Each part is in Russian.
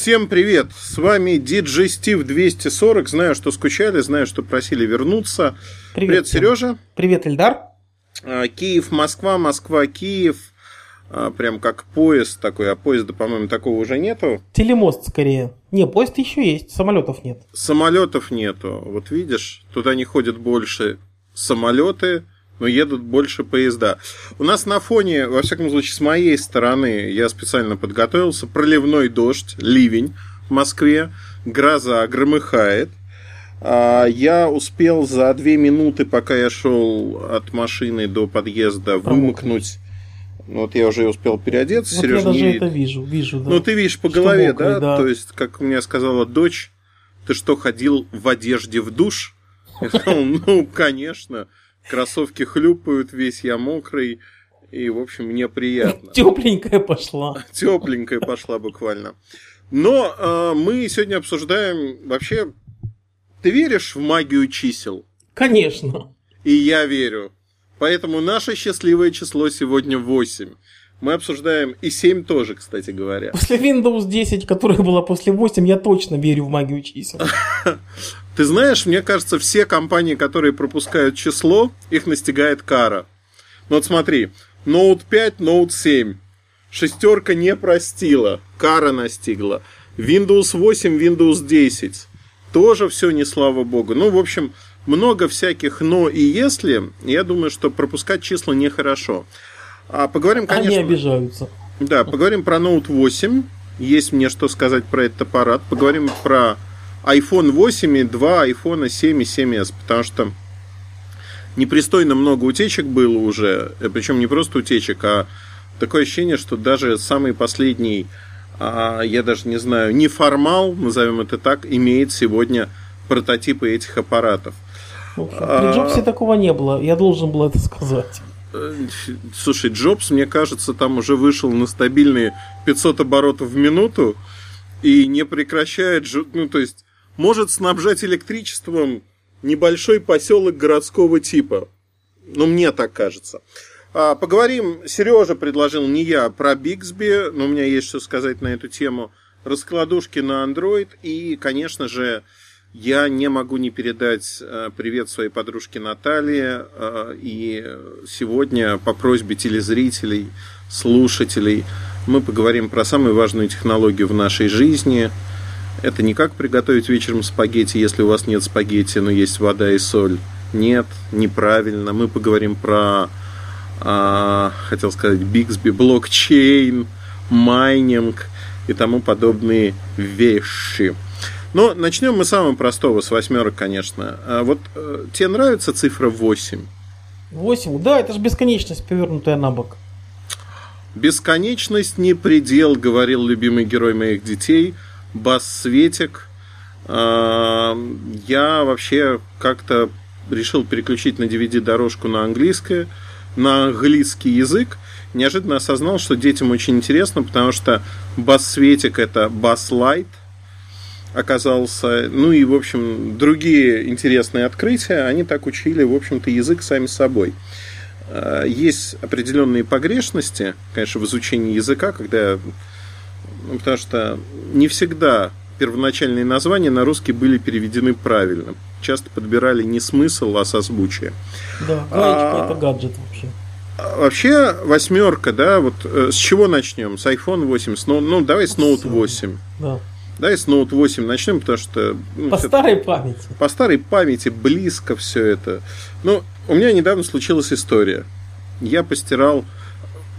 Всем привет! С вами DJ Steve 240. Знаю, что скучали, знаю, что просили вернуться. Привет, привет Сережа. Привет, Эльдар. А, Киев, Москва, Москва, Киев. А, прям как поезд такой, а поезда, по-моему, такого уже нету. Телемост скорее. Не, поезд еще есть, самолетов нет. Самолетов нету. Вот видишь, туда не ходят больше самолеты, но едут больше поезда. У нас на фоне, во всяком случае, с моей стороны, я специально подготовился, проливной дождь, ливень в Москве, гроза громыхает. А, я успел за две минуты, пока я шел от машины до подъезда, вымокнуть. Ну, вот я уже успел переодеться, вот Сереж, я даже не... это вижу, вижу, да. Ну, ты видишь по что голове, мокрый, да? да? То есть, как мне сказала дочь, ты что, ходил в одежде в душ? Я сказал, ну, конечно кроссовки хлюпают, весь я мокрый. И, в общем, мне приятно. Тепленькая пошла. Тепленькая пошла буквально. Но э, мы сегодня обсуждаем вообще... Ты веришь в магию чисел? Конечно. И я верю. Поэтому наше счастливое число сегодня 8. Мы обсуждаем и 7 тоже, кстати говоря. После Windows 10, которая была после 8, я точно верю в магию чисел. Ты знаешь, мне кажется, все компании, которые пропускают число, их настигает кара. Ну вот смотри, Note 5, Note 7. Шестерка не простила, кара настигла. Windows 8, Windows 10. Тоже все не слава богу. Ну, в общем, много всяких но и если. Я думаю, что пропускать числа нехорошо. А поговорим, конечно... Они обижаются. Да, поговорим про Note 8. Есть мне что сказать про этот аппарат. Поговорим про iPhone 8 и два iPhone 7 и 7s, потому что непристойно много утечек было уже, э, причем не просто утечек, а такое ощущение, что даже самый последний, а, я даже не знаю, неформал, назовем это так, имеет сегодня прототипы этих аппаратов. При Джобсе а... такого не было, я должен был это сказать. Э, слушай, Джобс, мне кажется, там уже вышел на стабильные 500 оборотов в минуту и не прекращает, ну, то есть может снабжать электричеством небольшой поселок городского типа. Ну, мне так кажется. А, поговорим, Сережа предложил, не я, про Бигсби, но у меня есть что сказать на эту тему. Раскладушки на Android и, конечно же, я не могу не передать э, привет своей подружке Наталье. Э, и сегодня по просьбе телезрителей, слушателей мы поговорим про самую важную технологию в нашей жизни – это не как приготовить вечером спагетти, если у вас нет спагетти, но есть вода и соль. Нет, неправильно. Мы поговорим про, а, хотел сказать, Бигсби, блокчейн, майнинг и тому подобные вещи. Но начнем мы с самого простого, с восьмерок, конечно. А вот э, тебе нравится цифра 8? 8, да, это же бесконечность, повернутая на бок. Бесконечность не предел, говорил любимый герой моих детей – бас-светик. А, я вообще как-то решил переключить на DVD-дорожку на английское, на английский язык. Неожиданно осознал, что детям очень интересно, потому что бас-светик это бас-лайт оказался. Ну и, в общем, другие интересные открытия, они так учили, в общем-то, язык сами собой. А, есть определенные погрешности, конечно, в изучении языка, когда ну, потому что не всегда первоначальные названия на русский были переведены правильно. Часто подбирали не смысл, а созвучие. Да, а, это гаджет вообще. А, вообще, восьмерка, да, вот э, с чего начнем? С iPhone 8, с, ну, давай с Note 8. Да. Давай с Note 8 начнем, потому что... Ну, по старой памяти. По старой памяти, близко все это. Ну, у меня недавно случилась история. Я постирал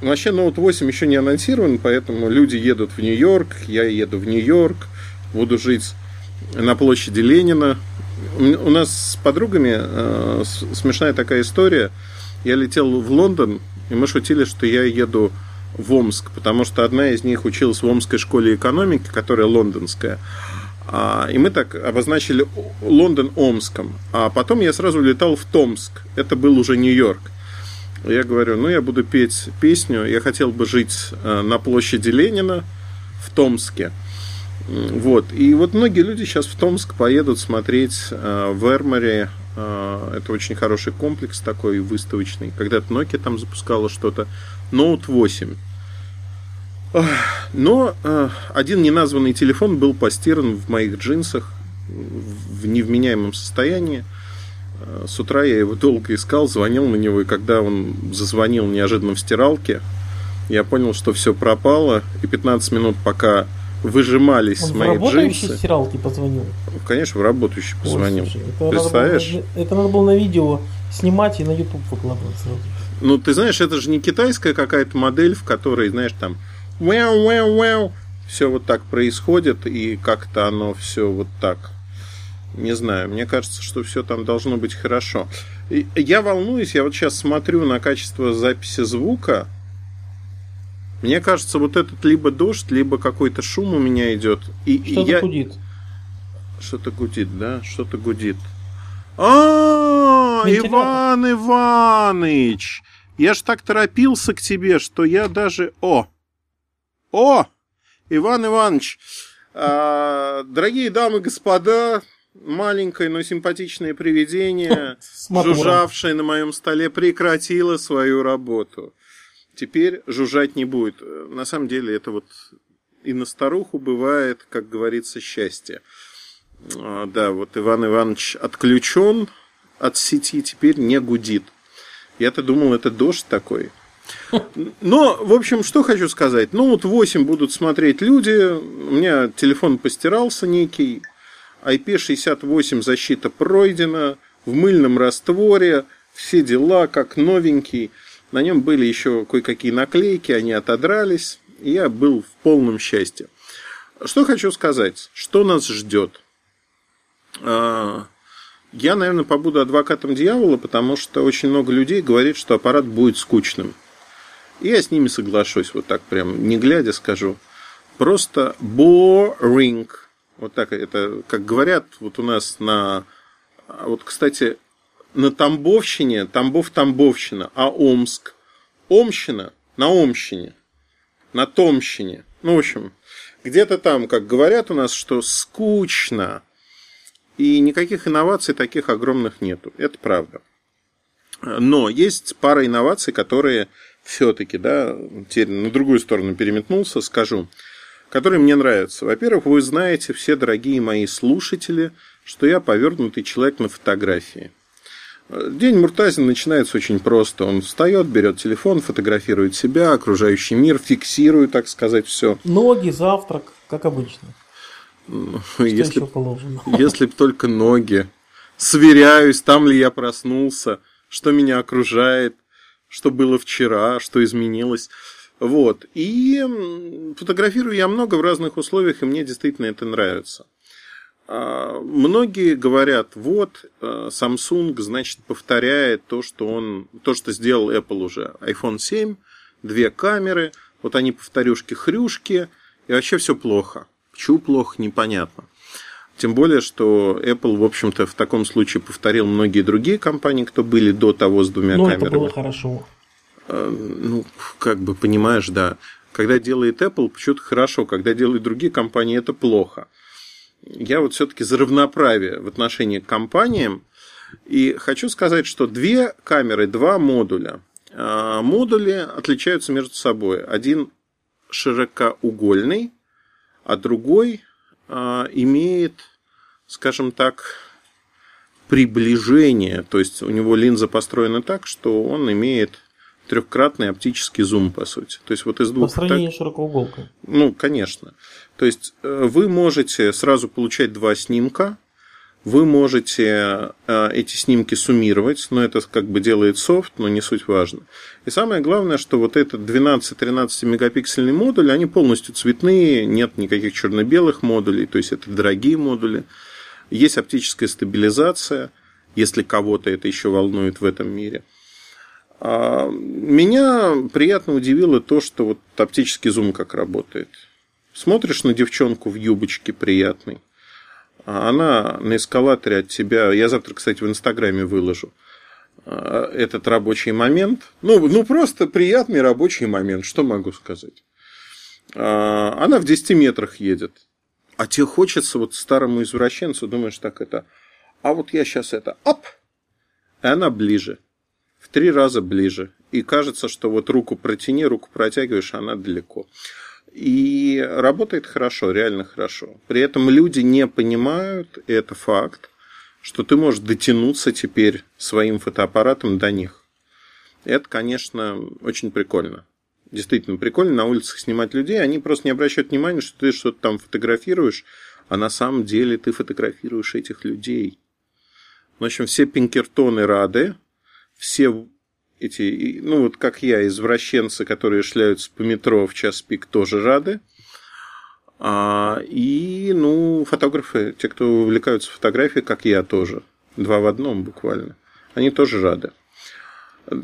Вообще Note 8 еще не анонсирован, поэтому люди едут в Нью-Йорк, я еду в Нью-Йорк, буду жить на площади Ленина. У нас с подругами э, смешная такая история. Я летел в Лондон, и мы шутили, что я еду в Омск, потому что одна из них училась в Омской школе экономики, которая лондонская. А, и мы так обозначили Лондон Омском. А потом я сразу летал в Томск. Это был уже Нью-Йорк. Я говорю, ну я буду петь песню. Я хотел бы жить э, на площади Ленина в Томске. Вот. И вот многие люди сейчас в Томск поедут смотреть э, в Эрморе. Э, это очень хороший комплекс такой выставочный. Когда-то Nokia там запускала что-то. Note 8. Но э, один неназванный телефон был постиран в моих джинсах в невменяемом состоянии. Э, с утра я его долго искал, звонил на него, и когда он зазвонил неожиданно в стиралке, я понял, что все пропало, и 15 минут пока выжимались Он мои в работающей джинсы. стиралке позвонил. Конечно, в работающий Ой, позвонил. слушай, это Представляешь? Надо было, это надо было на видео снимать и на YouTube выкладывать сразу. Ну, ты знаешь, это же не китайская какая-то модель, в которой, знаешь, там вау, вау, вау, все вот так происходит, и как-то оно все вот так. Не знаю, мне кажется, что все там должно быть хорошо. И Я волнуюсь, я вот сейчас смотрю на качество записи звука. Мне кажется, вот этот либо дождь, либо какой-то шум у меня идет. И, Что-то я... гудит. Что-то гудит, да? Что-то гудит. А. Иван Иваныч! Я ж так торопился к тебе, что я даже... О! О! Иван Иванович! а, дорогие дамы и господа, маленькое, но симпатичное привидение, жужжавшее на моем столе, прекратило свою работу. Теперь жужжать не будет. На самом деле это вот и на старуху бывает, как говорится, счастье. А, Да, вот Иван Иванович отключен от сети, теперь не гудит. Я-то думал, это дождь такой. Но, в общем, что хочу сказать. Ну, вот 8 будут смотреть люди. У меня телефон постирался некий. IP68 защита пройдена. В мыльном растворе. Все дела как новенький. На нем были еще кое-какие наклейки. Они отодрались. И я был в полном счастье. Что хочу сказать. Что нас ждет? А, Я, наверное, побуду адвокатом дьявола, потому что очень много людей говорит, что аппарат будет скучным. И я с ними соглашусь, вот так прям, не глядя скажу. Просто boring. Вот так это, как говорят вот у нас на... Вот, кстати, на Тамбовщине, Тамбов-Тамбовщина, а Омск, Омщина на Омщине, на Томщине. Ну, в общем, где-то там, как говорят у нас, что скучно. И никаких инноваций таких огромных нету. Это правда. Но есть пара инноваций, которые все-таки, да, теперь на другую сторону переметнулся, скажу, которые мне нравятся. Во-первых, вы знаете, все дорогие мои слушатели, что я повернутый человек на фотографии. День Муртазина начинается очень просто. Он встает, берет телефон, фотографирует себя, окружающий мир, фиксирует, так сказать, все. Ноги, завтрак, как обычно. Что Если? Если б только ноги. Сверяюсь, там ли я проснулся, что меня окружает, что было вчера, что изменилось. Вот. И фотографирую я много в разных условиях, и мне действительно это нравится. А, Многие говорят, вот, э, Samsung, значит, повторяет то, что он, то, что сделал Apple уже. iPhone 7, две камеры, вот они повторюшки-хрюшки, и вообще все плохо. Почему плохо, непонятно. Тем более, что Apple, в общем-то, в таком случае повторил многие другие компании, кто были до того с двумя Ну, это камерами. было хорошо. Э, Ну, как бы понимаешь, да. Когда делает Apple, почему-то хорошо, когда делают другие компании, это плохо. Я вот все-таки за равноправие в отношении к компаниям. И хочу сказать, что две камеры, два модуля. А, Модули отличаются между собой. Один широкоугольный, а другой а, имеет, скажем так, приближение. То есть у него линза построена так, что он имеет трехкратный оптический зум, по сути. То есть вот из По двух сравнению с широкоуголкой. ну, конечно. То есть э, вы можете сразу получать два снимка, вы можете э, эти снимки суммировать, но это как бы делает софт, но не суть важно. И самое главное, что вот этот 12-13 мегапиксельный модуль, они полностью цветные, нет никаких черно-белых модулей, то есть это дорогие модули. Есть оптическая стабилизация, если кого-то это еще волнует в этом мире. А Меня приятно удивило то, что вот оптический зум как работает. Смотришь на девчонку в юбочке приятной, а она на эскалаторе от тебя... Я завтра, кстати, в Инстаграме выложу а, этот рабочий момент. Ну, ну, просто приятный рабочий момент, что могу сказать. Она в 10 метрах едет. А тебе хочется вот старому извращенцу, думаешь, так это... А вот я сейчас это... Оп! И она ближе. В три раза ближе. И кажется, что вот руку протяни, руку протягиваешь, она далеко. И работает хорошо, реально хорошо. При этом люди не понимают, и это факт, что ты можешь дотянуться теперь своим фотоаппаратом до них. Это, конечно, очень прикольно. Действительно прикольно на улицах снимать людей. Они просто не обращают внимания, что ты что-то там фотографируешь, а на самом деле ты фотографируешь этих людей. В общем, все пинкертоны рады, все эти, ну вот как я, извращенцы, которые шляются по метро в час пик, тоже рады. А, и, ну, фотографы, те, кто увлекаются фотографией, как я тоже, два в одном буквально, они тоже рады.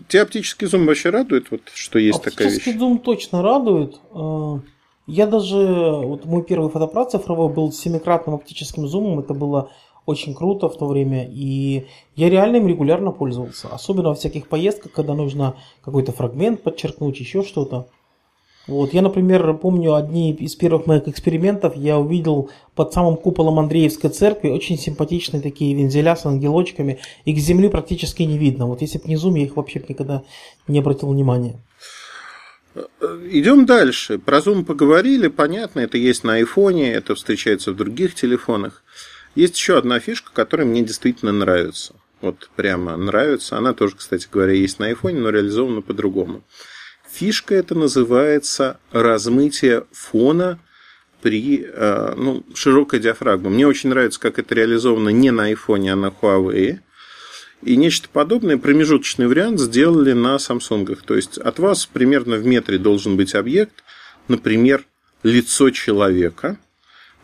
Тебя оптический зум вообще радует, вот, что есть такая вещь? Оптический зум точно радует. А, я даже, вот мой первый фотоаппарат цифровой был с семикратным оптическим зумом, это было очень круто в то время, и я реально им регулярно пользовался, особенно во всяких поездках, когда нужно какой-то фрагмент подчеркнуть, еще что-то. Вот, я, например, помню одни из первых моих экспериментов, я увидел под самым куполом Андреевской церкви очень симпатичные такие вензеля с ангелочками, их с земли практически не видно. Вот если бы не зум, я их вообще никогда не обратил внимания. Идем дальше. Про зум поговорили, понятно, это есть на айфоне, это встречается в других телефонах. Есть еще одна фишка, которая мне действительно нравится. Вот прямо нравится. Она тоже, кстати говоря, есть на iPhone, но реализована по-другому. Фишка это называется размытие фона при э, ну, широкой диафрагме. Мне очень нравится, как это реализовано не на iPhone, а на Huawei. И нечто подобное, промежуточный вариант сделали на Samsung. То есть от вас примерно в метре должен быть объект, например, лицо человека –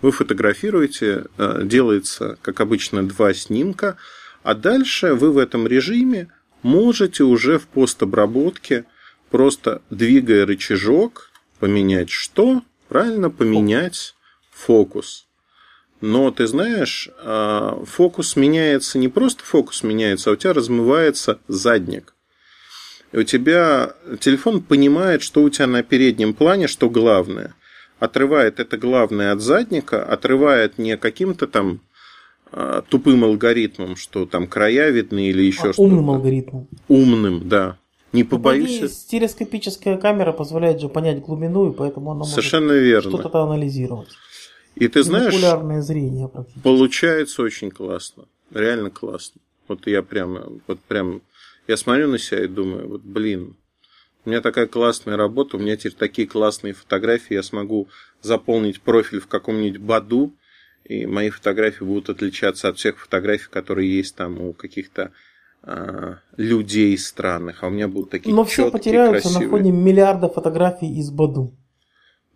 вы фотографируете, э, делается, как обычно, два снимка, а дальше вы в этом режиме можете уже в постобработке, просто двигая рычажок, поменять что? Правильно, поменять фокус. Но ты знаешь, э, фокус меняется, не просто фокус меняется, а у тебя размывается задник. И у тебя телефон понимает, что у тебя на переднем плане, что главное отрывает это главное от задника, отрывает не каким-то там а, тупым алгоритмом, что там края видны или еще а что-то. Умным алгоритмом. Умным, да. Не побоюсь. Ну, стереоскопическая камера позволяет же понять глубину, и поэтому она Совершенно может верно. что-то анализировать. И ты знаешь, зрение получается очень классно. Реально классно. Вот я прямо, вот прям, я смотрю на себя и думаю, вот блин, у меня такая классная работа, у меня теперь такие классные фотографии, я смогу заполнить профиль в каком-нибудь Баду, и мои фотографии будут отличаться от всех фотографий, которые есть там у каких-то а, людей странных, а у меня будут такие Но все потеряются красивые. на фоне миллиарда фотографий из Баду.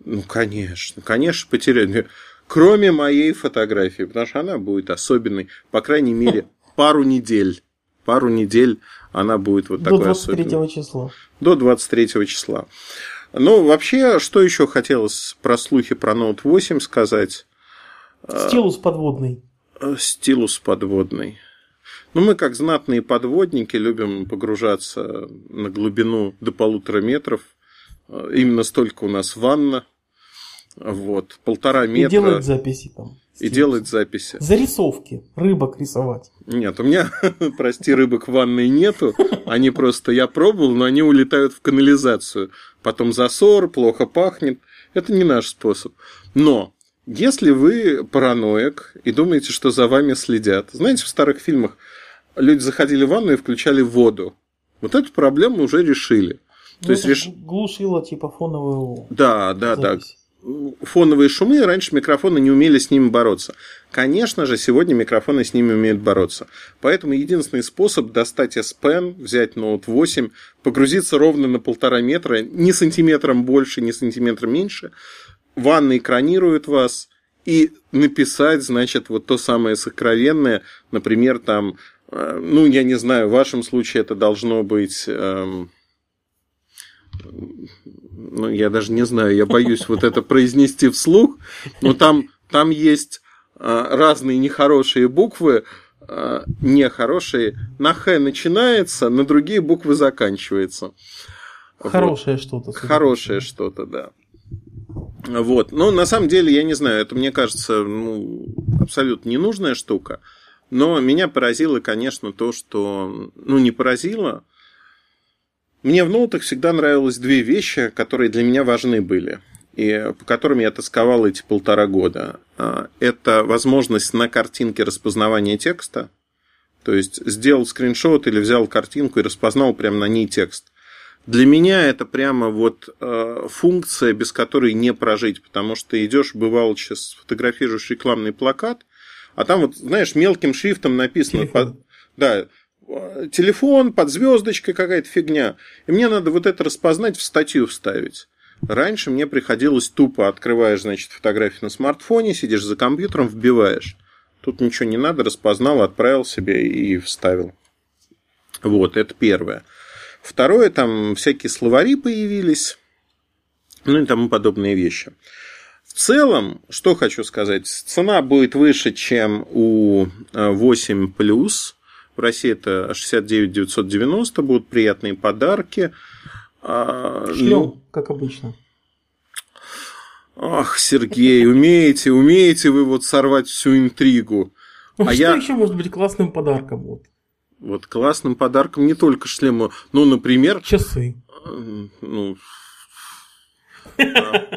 Ну, конечно, конечно, потеряют. Кроме моей фотографии, потому что она будет особенной, по крайней мере, пару недель. Пару недель она будет вот такой До 23 особенной. числа. До 23 числа. Ну, вообще, что еще хотелось про слухи про Note 8 сказать? Стилус подводный. Э, стилус подводный. Ну, мы, как знатные подводники, любим погружаться на глубину до полутора метров. Э, именно столько у нас ванна. Вот, полтора метра. И делать записи там. И делать записи. Зарисовки. Рыбок рисовать. Нет, у меня, прости, рыбок в ванной нету. Они просто, я пробовал, но они улетают в канализацию. Потом засор, плохо пахнет. Это не наш способ. Но если вы параноик и думаете, что за вами следят, знаете, в старых фильмах люди заходили в ванну и включали воду. Вот эту проблему уже решили. То ну, есть реш... глушило типа фоновую. Да, да, запись. да фоновые шумы, раньше микрофоны не умели с ними бороться. Конечно же, сегодня микрофоны с ними умеют бороться. Поэтому единственный способ достать S Pen, взять Note 8, погрузиться ровно на полтора метра, ни сантиметром больше, ни сантиметром меньше, ванна экранирует вас, и написать, значит, вот то самое сокровенное, например, там, э, ну, я не знаю, в вашем случае это должно быть... Эм, ну, я даже не знаю, я боюсь вот это произнести вслух, но там, там есть а, разные нехорошие буквы, а, нехорошие. На Х начинается, на другие буквы заканчивается. Хорошее вот. что-то. Хорошее что-то, да. Вот. Но на самом деле, я не знаю, это мне кажется ну, абсолютно ненужная штука. Но меня поразило, конечно, то, что... Ну, не поразило, мне в ноутах всегда нравилось две вещи, которые для меня важны были. и по которым я тосковал эти полтора года. А, это возможность на картинке распознавания текста. То есть сделал скриншот или взял картинку и распознал прямо на ней текст. Для меня это прямо вот э, функция, без которой не прожить, потому что идешь, бывало, сейчас фотографируешь рекламный плакат, а там вот, знаешь, мелким шрифтом написано, под, да, телефон под звездочкой какая-то фигня. И мне надо вот это распознать, в статью вставить. Раньше мне приходилось тупо открываешь, значит, фотографию на смартфоне, сидишь за компьютером, вбиваешь. Тут ничего не надо, распознал, отправил себе и вставил. Вот, это первое. Второе, там всякие словари появились, ну и тому подобные вещи. В целом, что хочу сказать, цена будет выше, чем у 8 плюс. В России это 69 990, будут приятные подарки. А, Шлем, ну, как обычно. Ах, Сергей, умеете, умеете вы вот сорвать всю интригу. Ну, а что я... еще может быть классным подарком? Вот? Вот классным подарком не только шлема, ну, например... Часы. Ну,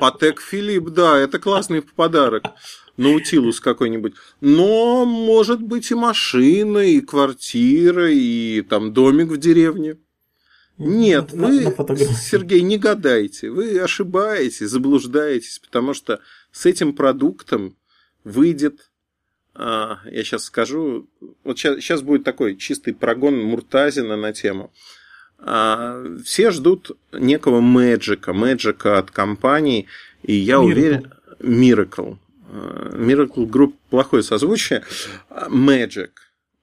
Патек Филипп, да, это классный подарок. Наутилус какой-нибудь. Но может быть и машина, и квартира, и там домик в деревне. Нет, на, вы, на Сергей, не гадайте. Вы ошибаетесь, заблуждаетесь, потому что с этим продуктом выйдет а, я сейчас скажу, вот сейчас, сейчас будет такой чистый прогон Муртазина на тему. А, все ждут некого мэджика, мэджика от компании, и я Miracle. уверен... Miracle. А, Miracle Group плохое созвучие. Magic.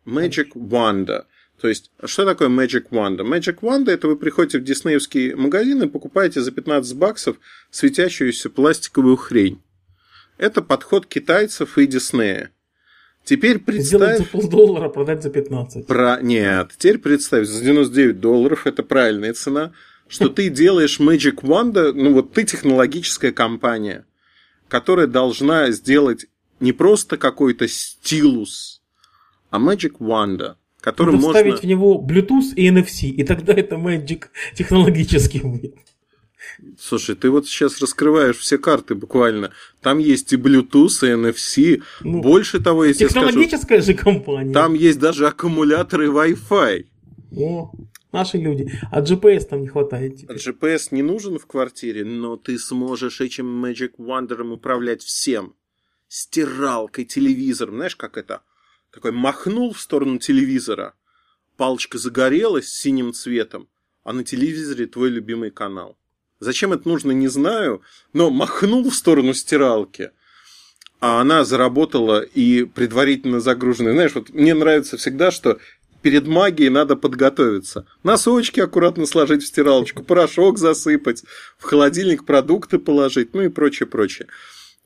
Magic Wanda. То есть, что такое Magic Wanda? Magic Wanda – это вы приходите в диснеевский магазин и покупаете за 15 баксов светящуюся пластиковую хрень. Это подход китайцев и Диснея. Теперь представь... Сделать за полдоллара, продать за 15. Про... Нет, теперь представь, за 99 долларов, это правильная цена, что ты делаешь Magic Wanda, ну вот ты технологическая компания, которая должна сделать не просто какой-то стилус, а Magic Wanda, который Надо можно... вставить в него Bluetooth и NFC, и тогда это Magic технологический будет. Слушай, ты вот сейчас раскрываешь все карты буквально. Там есть и Bluetooth, и NFC. Ну, Больше того, если я скажу... Технологическая же компания. Там есть даже аккумуляторы Wi-Fi. О, наши люди. А GPS там не хватает теперь. GPS не нужен в квартире, но ты сможешь этим Magic Wonder управлять всем. Стиралкой, телевизором. Знаешь, как это? Такой махнул в сторону телевизора, палочка загорелась синим цветом, а на телевизоре твой любимый канал. Зачем это нужно, не знаю, но махнул в сторону стиралки, а она заработала и предварительно загруженная. Знаешь, вот мне нравится всегда, что перед магией надо подготовиться. Носочки аккуратно сложить в стиралочку, порошок засыпать, в холодильник продукты положить, ну и прочее, прочее.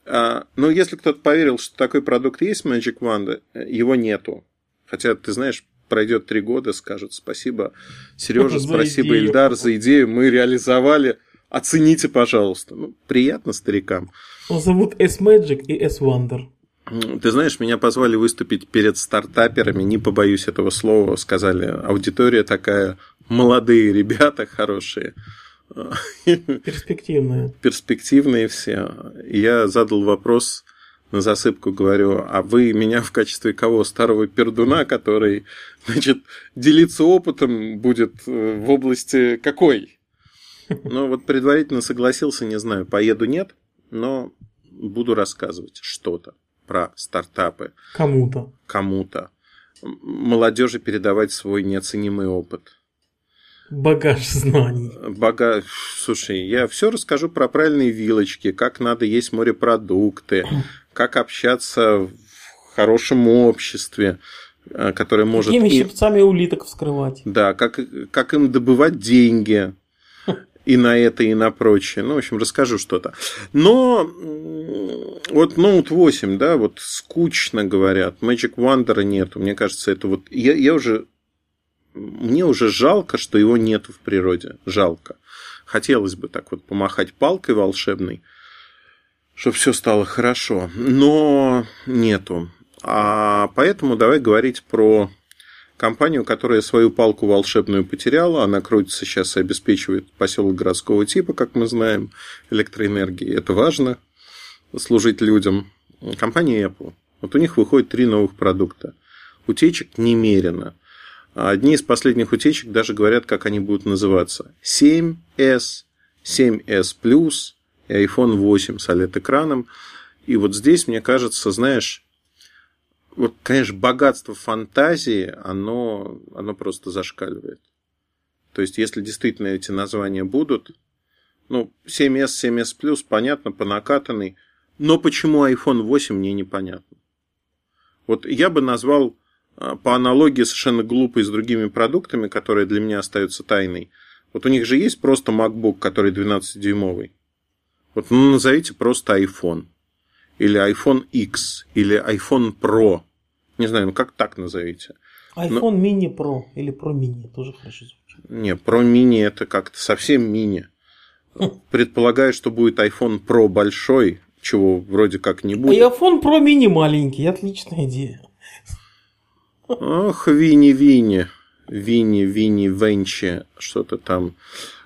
А, но если кто-то поверил, что такой продукт есть Magic Wand, его нету. Хотя, ты знаешь, пройдет три года, скажут спасибо Сережа, спасибо Ильдар за идею, мы реализовали – Оцените, пожалуйста. Ну, приятно старикам. Он зовут S-Magic и S-Wonder. Ты знаешь, меня позвали выступить перед стартаперами, не побоюсь этого слова, сказали, аудитория такая, молодые ребята хорошие. Перспективные. Перспективные все. я задал вопрос на засыпку, говорю, а вы меня в качестве кого? Старого пердуна, который, значит, делиться опытом будет э, в области какой? Ну, вот предварительно согласился, не знаю, поеду нет, но буду рассказывать что-то про стартапы. Кому-то. Кому-то. Молодежи передавать свой неоценимый опыт. Багаж знаний. Багаж. Слушай, я все расскажу про правильные вилочки, как надо есть морепродукты, как общаться в хорошем обществе, э, которое может... Какими щипцами улиток вскрывать. Да, как, как им добывать деньги, и на это, и на прочее. Ну, в общем, расскажу что-то. Но вот Note 8, да, вот скучно говорят. Magic Wonder нету. Мне кажется, это вот... Я, я уже... Мне уже жалко, что его нету в природе. Жалко. Хотелось бы так вот помахать палкой волшебной, чтобы все стало хорошо. Но нету. А поэтому давай говорить про компанию, которая свою палку волшебную потеряла. Она крутится сейчас и обеспечивает поселок городского типа, как мы знаем, электроэнергией. Это важно служить людям. Компания Apple. Вот у них выходит три новых продукта. Утечек немерено. Одни из последних утечек даже говорят, как они будут называться. 7S, 7S Plus и iPhone 8 с OLED-экраном. И вот здесь, мне кажется, знаешь, вот, конечно, богатство фантазии, оно, оно просто зашкаливает. То есть, если действительно эти названия будут, ну, 7S, 7S Plus, понятно, по накатанной, но почему iPhone 8 мне непонятно. Вот я бы назвал а, по аналогии совершенно глупой с другими продуктами, которые для меня остаются тайной. Вот у них же есть просто MacBook, который 12-дюймовый. Вот ну, назовите просто iPhone. Или iPhone X. Или iPhone Pro. Не знаю, ну как так назовите. iPhone Но... Mini Pro. Или Pro Mini. Тоже хорошо звучит. Не, Pro Mini это как-то совсем мини. Предполагаю, что будет iPhone Pro большой, чего вроде как не будет. А iPhone Pro Mini маленький. Отличная идея. Ох, Винни-Винни. Винни, Винни, Венчи, что-то там.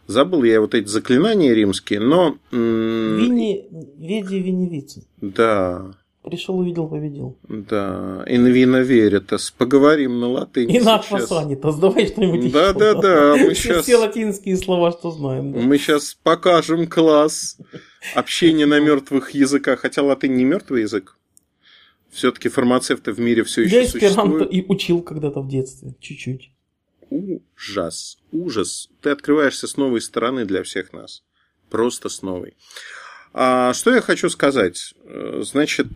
Забыл я вот эти заклинания римские, но... Винни, Веди, Винни, Вицин. Да. Пришел, увидел, победил. Да. Инвина веритас. Поговорим на латыни И наш фасанитас. Давай что-нибудь Да, еще. да, да. Мы все, сейчас... все латинские слова, что знаем. Да. Мы сейчас покажем класс общения на мертвых языках. Хотя латынь не мертвый язык. Все-таки фармацевты в мире все еще Я эсперанто существуют. и учил когда-то в детстве. Чуть-чуть. Ужас, ужас. Ты открываешься с новой стороны для всех нас. Просто с новой. А что я хочу сказать? Значит,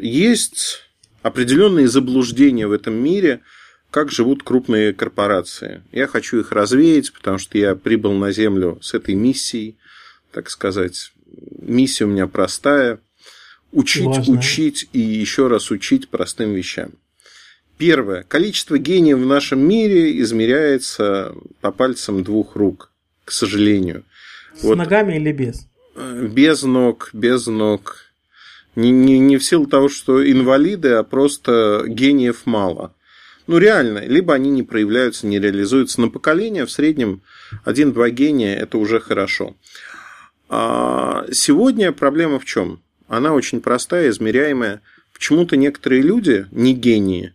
есть определенные заблуждения в этом мире, как живут крупные корпорации. Я хочу их развеять, потому что я прибыл на Землю с этой миссией, так сказать. Миссия у меня простая – учить, Важно. учить и еще раз учить простым вещам. Первое. Количество гениев в нашем мире измеряется по пальцам двух рук, к сожалению. С вот, ногами или без? Без ног, без ног. Не, не, не в силу того, что инвалиды, а просто гениев мало. Ну, реально, либо они не проявляются, не реализуются. На поколение в среднем один-два гения – это уже хорошо. А сегодня проблема в чем? Она очень простая, измеряемая. Почему-то некоторые люди, не гении,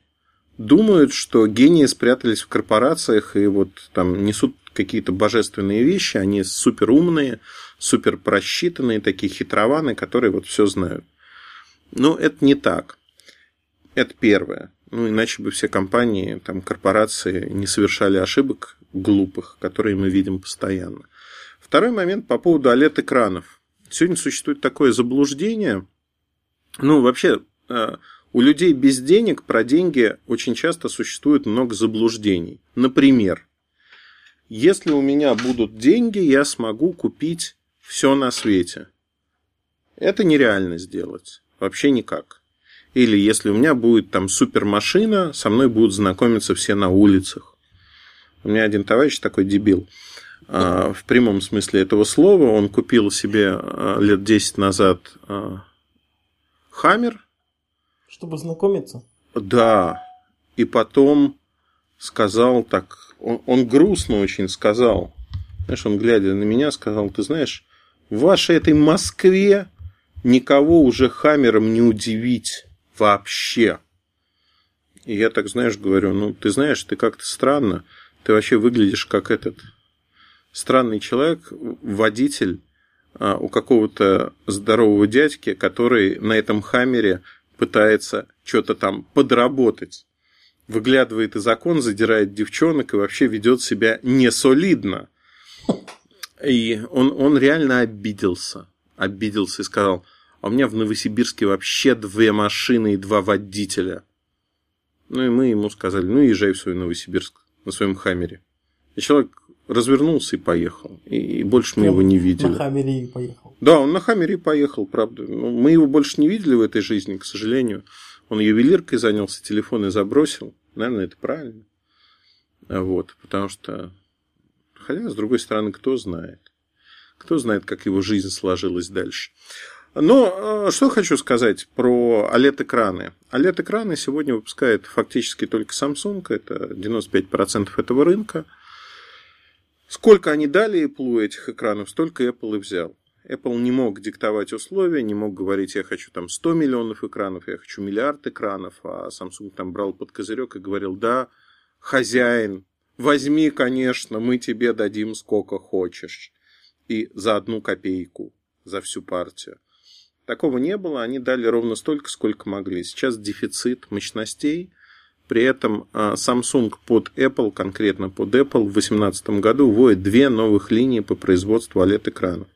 думают, что гении спрятались в корпорациях и вот там несут какие-то божественные вещи, они супер умные, супер просчитанные, такие хитрованы, которые вот все знают. Но это не так. Это первое. Ну, иначе бы все компании, там, корпорации не совершали ошибок глупых, которые мы видим постоянно. Второй момент по поводу OLED-экранов. Сегодня существует такое заблуждение. Ну, вообще, у людей без денег про деньги очень часто существует много заблуждений. Например, если у меня будут деньги, я смогу купить все на свете. Это нереально сделать. Вообще никак. Или если у меня будет там супермашина, со мной будут знакомиться все на улицах. У меня один товарищ такой дебил. В прямом смысле этого слова он купил себе лет 10 назад Хаммер. Чтобы знакомиться? Да. И потом сказал так, он, он грустно очень сказал. Знаешь, он, глядя на меня, сказал, ты знаешь, в вашей этой Москве никого уже Хаммером не удивить вообще. И я так, знаешь, говорю, ну, ты знаешь, ты как-то странно, ты вообще выглядишь как этот странный человек, водитель а, у какого-то здорового дядьки, который на этом хаммере пытается что-то там подработать. Выглядывает из окон, задирает девчонок и вообще ведет себя несолидно. И он, он реально обиделся. Обиделся и сказал, а у меня в Новосибирске вообще две машины и два водителя. Ну и мы ему сказали, ну езжай в свой Новосибирск на своем хаммере. И человек развернулся и поехал. И больше мы Прям его не видели. На Хаммере и поехал. Да, он на Хаммере и поехал, правда. Но мы его больше не видели в этой жизни, к сожалению. Он ювелиркой занялся, телефон и забросил. Наверное, это правильно. Вот, потому что... Хотя, с другой стороны, кто знает. Кто знает, как его жизнь сложилась дальше. Но э, что хочу сказать про OLED-экраны. OLED-экраны сегодня выпускает фактически только Samsung, это 95% этого рынка. Сколько они дали Apple этих экранов, столько Apple и взял. Apple не мог диктовать условия, не мог говорить, я хочу там 100 миллионов экранов, я хочу миллиард экранов, а Samsung там брал под козырек и говорил, да, хозяин, возьми, конечно, мы тебе дадим сколько хочешь. И за одну копейку, за всю партию. Такого не было, они дали ровно столько, сколько могли. Сейчас дефицит мощностей, при этом а, Samsung под Apple, конкретно под Apple, в 2018 году вводит две новых линии по производству OLED-экранов.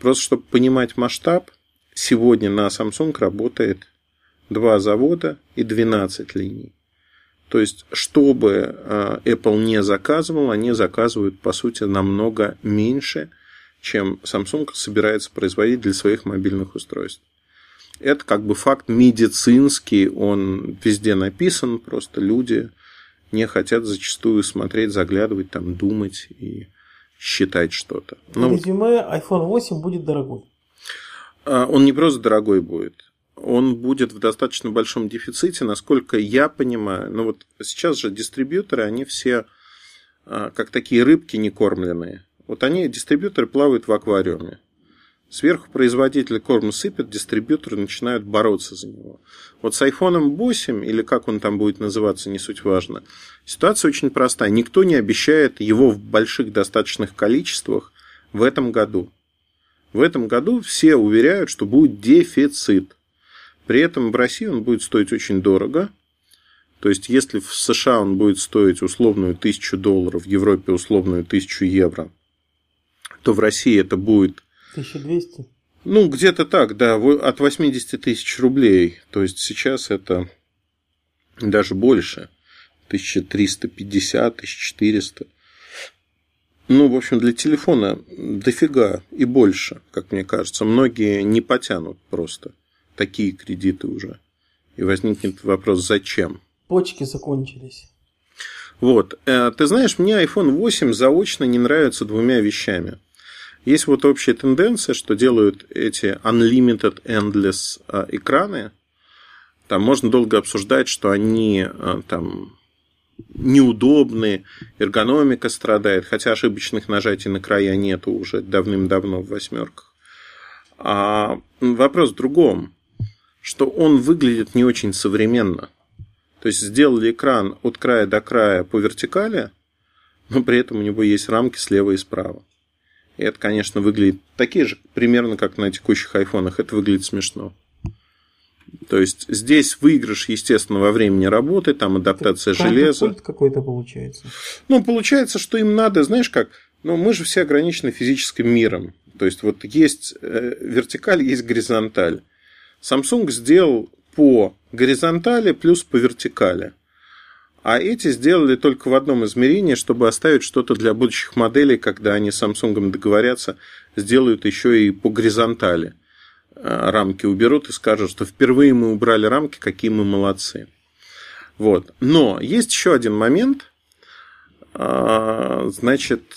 Просто чтобы понимать масштаб, сегодня на Samsung работает два завода и 12 линий. То есть, чтобы а, Apple не заказывал, они заказывают, по сути, намного меньше, чем Samsung собирается производить для своих мобильных устройств. Это как бы факт медицинский, он везде написан, просто люди не хотят зачастую смотреть, заглядывать, там, думать и считать что-то. Ну, Резюме, iPhone 8 будет дорогой. А, он не просто дорогой будет, он будет в достаточно большом дефиците, насколько я понимаю. Ну вот сейчас же дистрибьюторы, они все а, как такие рыбки некормленные. Вот они, дистрибьюторы, плавают в аквариуме. Сверху производитель корм сыпет, дистрибьюторы начинают бороться за него. Вот с iPhone 8, или как он там будет называться, не суть важно, ситуация очень простая. Никто не обещает его в больших достаточных количествах в этом году. В этом году все уверяют, что будет дефицит. При этом в России он будет стоить очень дорого. То есть, если в США он будет стоить условную тысячу долларов, в Европе условную тысячу евро, то в России это будет 1200? Ну, где-то так, да, от 80 тысяч рублей. То есть сейчас это даже больше. 1350, 1400. Ну, в общем, для телефона дофига и больше, как мне кажется. Многие не потянут просто такие кредиты уже. И возникнет вопрос, зачем? Почки закончились. Вот. Э, ты знаешь, мне iPhone 8 заочно не нравится двумя вещами. Есть вот общая тенденция, что делают эти unlimited endless а, экраны. Там можно долго обсуждать, что они а, там неудобны, эргономика страдает, хотя ошибочных нажатий на края нету уже давным-давно в восьмерках. А вопрос в другом, что он выглядит не очень современно. То есть сделали экран от края до края по вертикали, но при этом у него есть рамки слева и справа. И это, конечно, выглядит такие же, примерно как на текущих айфонах. Это выглядит смешно. То есть здесь выигрыш, естественно, во времени работы, там адаптация там железа. Пульт какой-то получается. Ну, получается, что им надо, знаешь как, ну, мы же все ограничены физическим миром. То есть вот есть э, вертикаль, есть горизонталь. Samsung сделал по горизонтали плюс по вертикали. А эти сделали только в одном измерении, чтобы оставить что-то для будущих моделей, когда они с Samsung договорятся, сделают еще и по горизонтали. Э, рамки уберут и скажут, что впервые мы убрали рамки, какие мы молодцы. Вот. Но есть еще один момент. А, значит,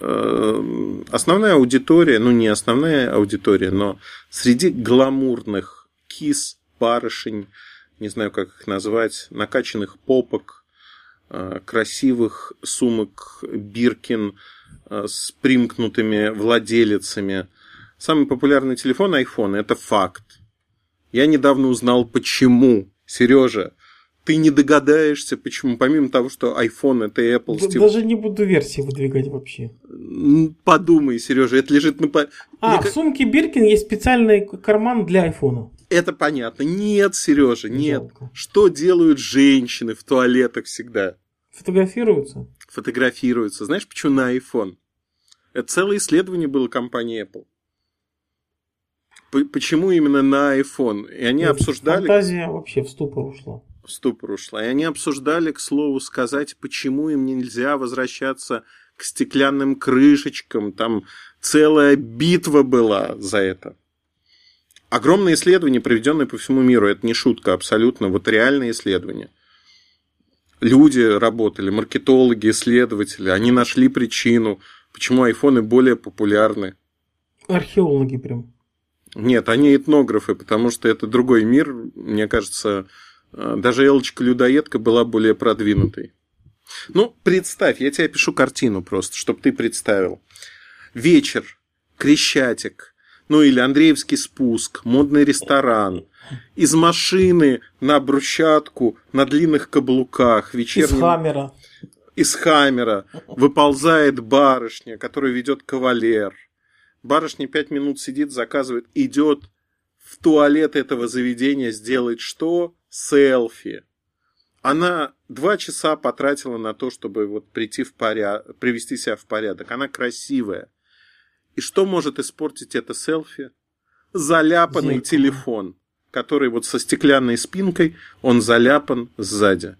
э, основная аудитория, ну не основная аудитория, но среди гламурных кис, барышень, не знаю, как их назвать, накачанных попок, красивых сумок Биркин э, с примкнутыми владелицами. Самый популярный телефон iPhone – это факт. Я недавно узнал, почему. Сережа, ты не догадаешься, почему, помимо того, что iPhone это Apple. Да, Стив... Даже не буду версии выдвигать вообще. Подумай, Сережа, это лежит на... А, Мне... в сумке Биркин есть специальный карман для айфона. Это понятно. Нет, Сережа, нет. Жалко. Что делают женщины в туалетах всегда? Фотографируются? Фотографируются. Знаешь, почему на iPhone? Это целое исследование было компании Apple. Почему именно на iPhone? И они Нет, обсуждали... Фантазия вообще в ступор ушла. В ступор ушла. И они обсуждали, к слову сказать, почему им нельзя возвращаться к стеклянным крышечкам. Там целая битва была за это. Огромное исследование, проведенное по всему миру. Это не шутка абсолютно. Вот реальное исследование люди работали, маркетологи, исследователи, они нашли причину, почему айфоны более популярны. Археологи прям. Нет, они этнографы, потому что это другой мир. Мне кажется, э, даже Элочка-людоедка была более продвинутой. Ну, представь, я тебе пишу картину просто, чтобы ты представил. Вечер, Крещатик, ну или Андреевский спуск, модный ресторан, из машины на брусчатку, на длинных каблуках, вечерний... Из хаммера. Из хаммера выползает барышня, которую ведет кавалер – Барышня пять минут сидит, заказывает, идет в туалет этого заведения, сделать что? Селфи. Она два часа потратила на то, чтобы вот прийти в порядок, привести себя в порядок. Она красивая. И что может испортить это селфи? Заляпанный Зеркало. телефон, который вот со стеклянной спинкой, он заляпан сзади.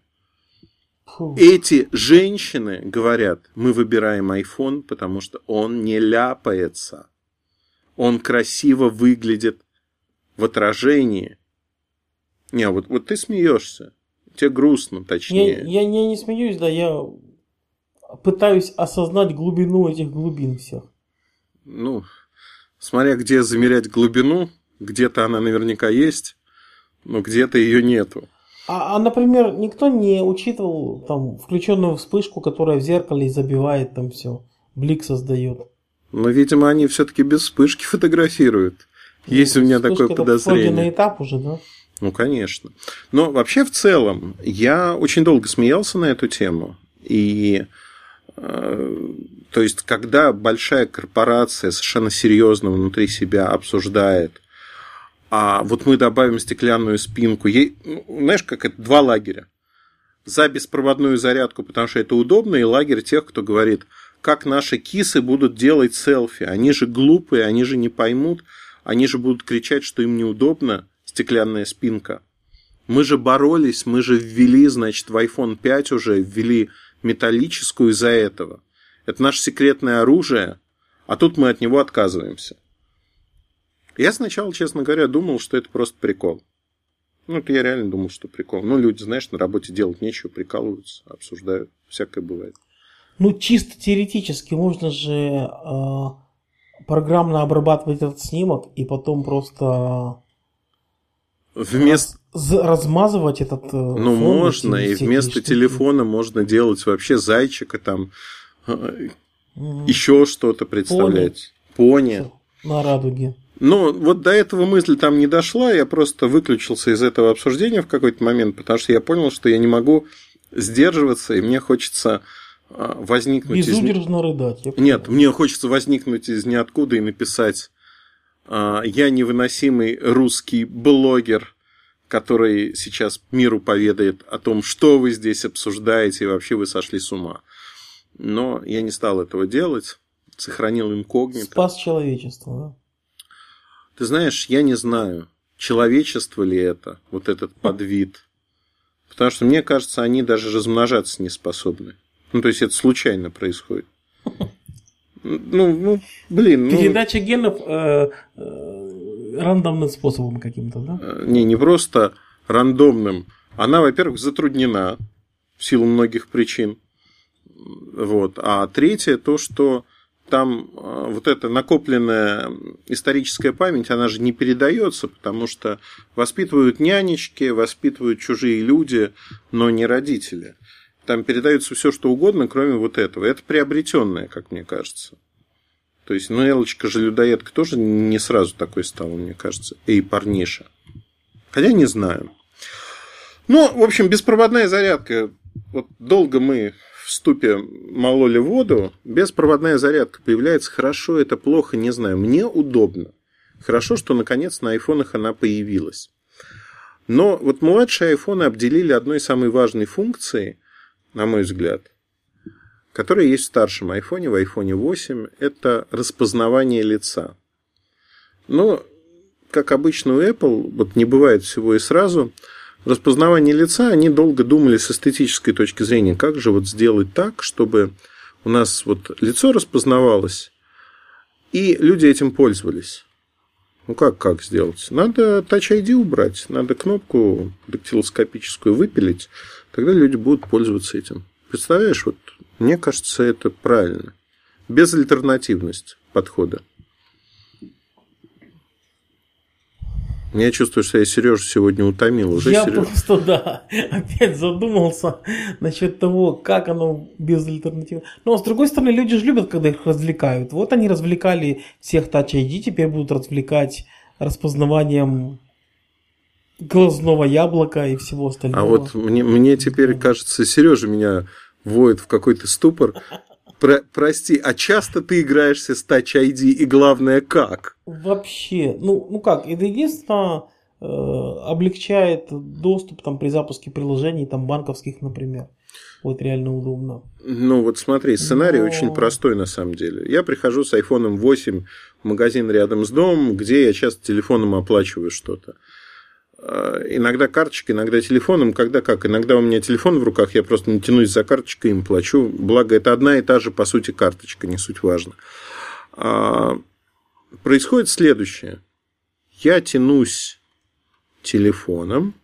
Фу. Эти женщины говорят, мы выбираем iPhone, потому что он не ляпается. Он красиво выглядит в отражении. Не, вот, вот ты смеешься. Тебе грустно, точнее. Я, я, я не смеюсь, да, я пытаюсь осознать глубину этих глубин всех. Ну, смотря где замерять глубину, где-то она наверняка есть, но где-то ее нету. А, а, например, никто не учитывал там включенную вспышку, которая в зеркале забивает там все, блик создает. Но, видимо, они все-таки без вспышки фотографируют. Ну, Есть у меня такое подозрение. на этап уже, да? Ну, конечно. Но вообще, в целом, я очень долго смеялся на эту тему. И то есть, когда большая корпорация совершенно серьезно внутри себя обсуждает, а вот мы добавим стеклянную спинку, ей, ну, знаешь, как это два лагеря. За беспроводную зарядку, потому что это удобно, и лагерь тех, кто говорит, как наши кисы будут делать селфи. Они же глупые, они же не поймут, они же будут кричать, что им неудобно стеклянная спинка. Мы же боролись, мы же ввели, значит, в iPhone 5 уже ввели металлическую из-за этого. Это наше секретное оружие, а тут мы от него отказываемся. Я сначала, честно говоря, думал, что это просто прикол. Ну, это я реально думал, что прикол. Ну, люди, знаешь, на работе делать нечего, прикалываются, обсуждают. Всякое бывает. Ну, чисто теоретически можно же э, программно обрабатывать этот снимок и потом просто вместо раз, размазывать этот. Э, ну можно и вместо штуки. телефона можно делать вообще зайчика там угу. еще что-то представлять. Пони. Пони. На радуге. Ну, вот до этого мысль там не дошла, я просто выключился из этого обсуждения в какой-то момент, потому что я понял, что я не могу сдерживаться, и мне хочется а, возникнуть Безудержно из... рыдать. Нет, мне хочется возникнуть из ниоткуда и написать «Я невыносимый русский блогер», который сейчас миру поведает о том, что вы здесь обсуждаете, и вообще вы сошли с ума. Но я не стал этого делать, сохранил инкогнито. Спас человечество, да? Ты знаешь, я не знаю, человечество ли это, вот этот подвид. Потому что, мне кажется, они даже размножаться не способны. Ну, то есть это случайно происходит. Ну, ну блин. Ну... Передача генов э, э, рандомным способом каким-то, да? Э, не, не просто рандомным. Она, во-первых, затруднена в силу многих причин. Вот. А третье, то, что там вот эта накопленная историческая память, она же не передается, потому что воспитывают нянечки, воспитывают чужие люди, но не родители. Там передается все, что угодно, кроме вот этого. Это приобретенное, как мне кажется. То есть, ну, Элочка же людоедка тоже не сразу такой стала, мне кажется. Эй, парниша. Хотя не знаю. Ну, в общем, беспроводная зарядка. Вот долго мы в ступе мололи воду. Беспроводная зарядка появляется хорошо, это плохо, не знаю. Мне удобно. Хорошо, что наконец на айфонах она появилась. Но вот младшие айфоны обделили одной самой важной функцией – на мой взгляд, которая есть в старшем айфоне, в айфоне 8, это распознавание лица. Но, как обычно у Apple, вот не бывает всего и сразу, распознавание лица, они долго думали с эстетической точки зрения, как же вот сделать так, чтобы у нас вот лицо распознавалось, и люди этим пользовались. Ну как, как сделать? Надо Touch ID убрать, надо кнопку дактилоскопическую выпилить, тогда люди будут пользоваться этим. Представляешь, вот мне кажется, это правильно. Безальтернативность подхода. Я чувствую, что я Сережу сегодня утомил. Уже я Сереж... просто, да, опять задумался насчет того, как оно без альтернативы. Но, с другой стороны, люди же любят, когда их развлекают. Вот они развлекали всех Touch ID, теперь будут развлекать распознаванием глазного яблока и всего остального. А вот мне, мне теперь кажется, Сережа меня вводит в какой-то ступор. Про, прости, а часто ты играешься с Touch ID и главное как? Вообще, ну, ну как, это единственное э, облегчает доступ там при запуске приложений, там банковских, например. Вот реально удобно. Ну вот смотри, сценарий Но... очень простой на самом деле. Я прихожу с iPhone 8 в магазин рядом с домом, где я часто телефоном оплачиваю что-то. Э, иногда карточкой, иногда телефоном, когда как. Иногда у меня телефон в руках, я просто не тянусь за карточкой, им плачу. Благо, это одна и та же, по сути, карточка, не суть важно. А, происходит следующее. Я тянусь телефоном,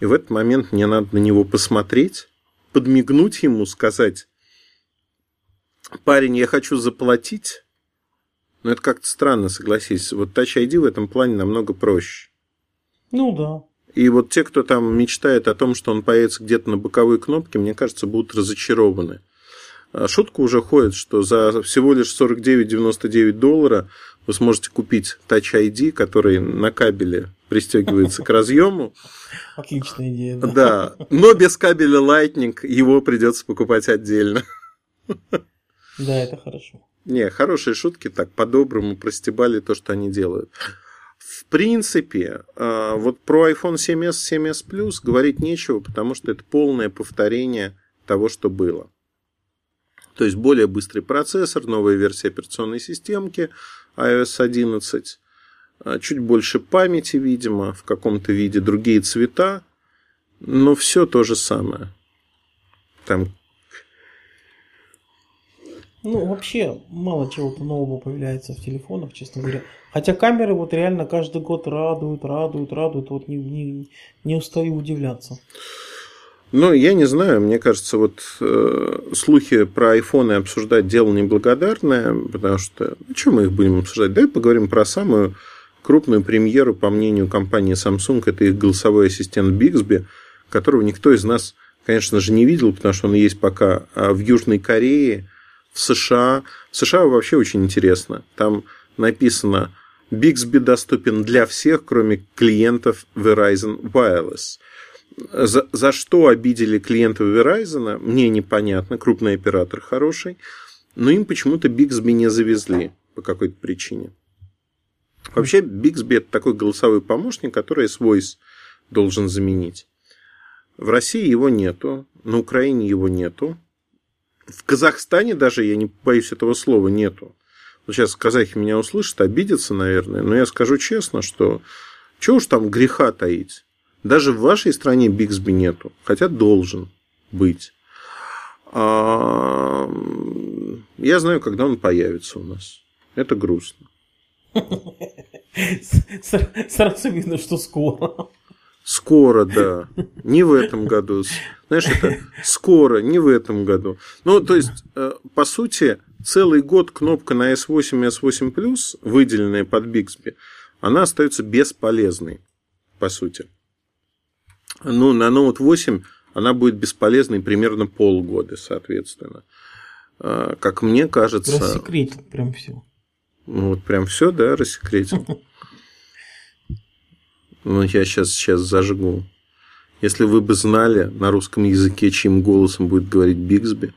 и в этот момент мне надо на него посмотреть, подмигнуть ему, сказать, парень, я хочу заплатить, но это как-то странно, согласись. Вот Touch ID в этом плане намного проще. Ну да. И вот те, кто там мечтает о том, что он появится где-то на боковой кнопке, мне кажется, будут разочарованы. А шутка уже ходит, что за всего лишь 49,99 доллара вы сможете купить Touch ID, который на кабеле пристегивается к разъему. Отличная идея. Да. да, но без кабеля Lightning его придется покупать отдельно. Да, это хорошо. Не, хорошие шутки так по-доброму простебали то, что они делают. В принципе, а, вот про iPhone 7s, 7s Plus говорить нечего, потому что это полное повторение того, что было. То есть более быстрый процессор, новая версия операционной системки iOS 11, а, чуть больше памяти, видимо, в каком-то виде, другие цвета, но все то же самое. Там ну, вообще, мало чего-то нового появляется в телефонах, честно говоря. Хотя камеры вот реально каждый год радуют, радуют, радуют. Вот не, не, не устаю удивляться. Ну, я не знаю, мне кажется, вот э, слухи про айфоны обсуждать дело неблагодарное, потому что, ну, что мы их будем обсуждать? Давай поговорим про самую крупную премьеру, по мнению компании Samsung, это их голосовой ассистент Bixby, которого никто из нас, конечно же, не видел, потому что он есть пока а в Южной Корее, в США. В США вообще очень интересно. Там написано Bixby доступен для всех, кроме клиентов Verizon Wireless. За, за что обидели клиентов Verizon, мне непонятно, крупный оператор хороший, но им почему-то Bixby не завезли по какой-то причине. Вообще, Bixby это такой голосовой помощник, который S-Voice должен заменить. В России его нету, на Украине его нету, в Казахстане даже, я не боюсь этого слова, нету. Сейчас казахи меня услышат, обидятся, наверное, но я скажу честно, что чего уж там греха таить. Даже в вашей стране Бигсби нету, хотя должен быть. А... Я знаю, когда он появится у нас. Это грустно. Сразу видно, что скоро. Скоро, да. Не в этом году. Знаешь, это скоро, не в этом году. Ну, то есть, э, по сути, целый год кнопка на S8 и S8 Plus, выделенная под Bixby, она остается бесполезной, по сути. Ну, на Note 8 она будет бесполезной примерно полгода, соответственно. Э, как мне кажется... Рассекретил прям все. Ну, вот прям все, да, рассекретил. Ну, я сейчас, сейчас зажгу. Если вы бы знали на русском языке, чьим голосом будет говорить Бигсби,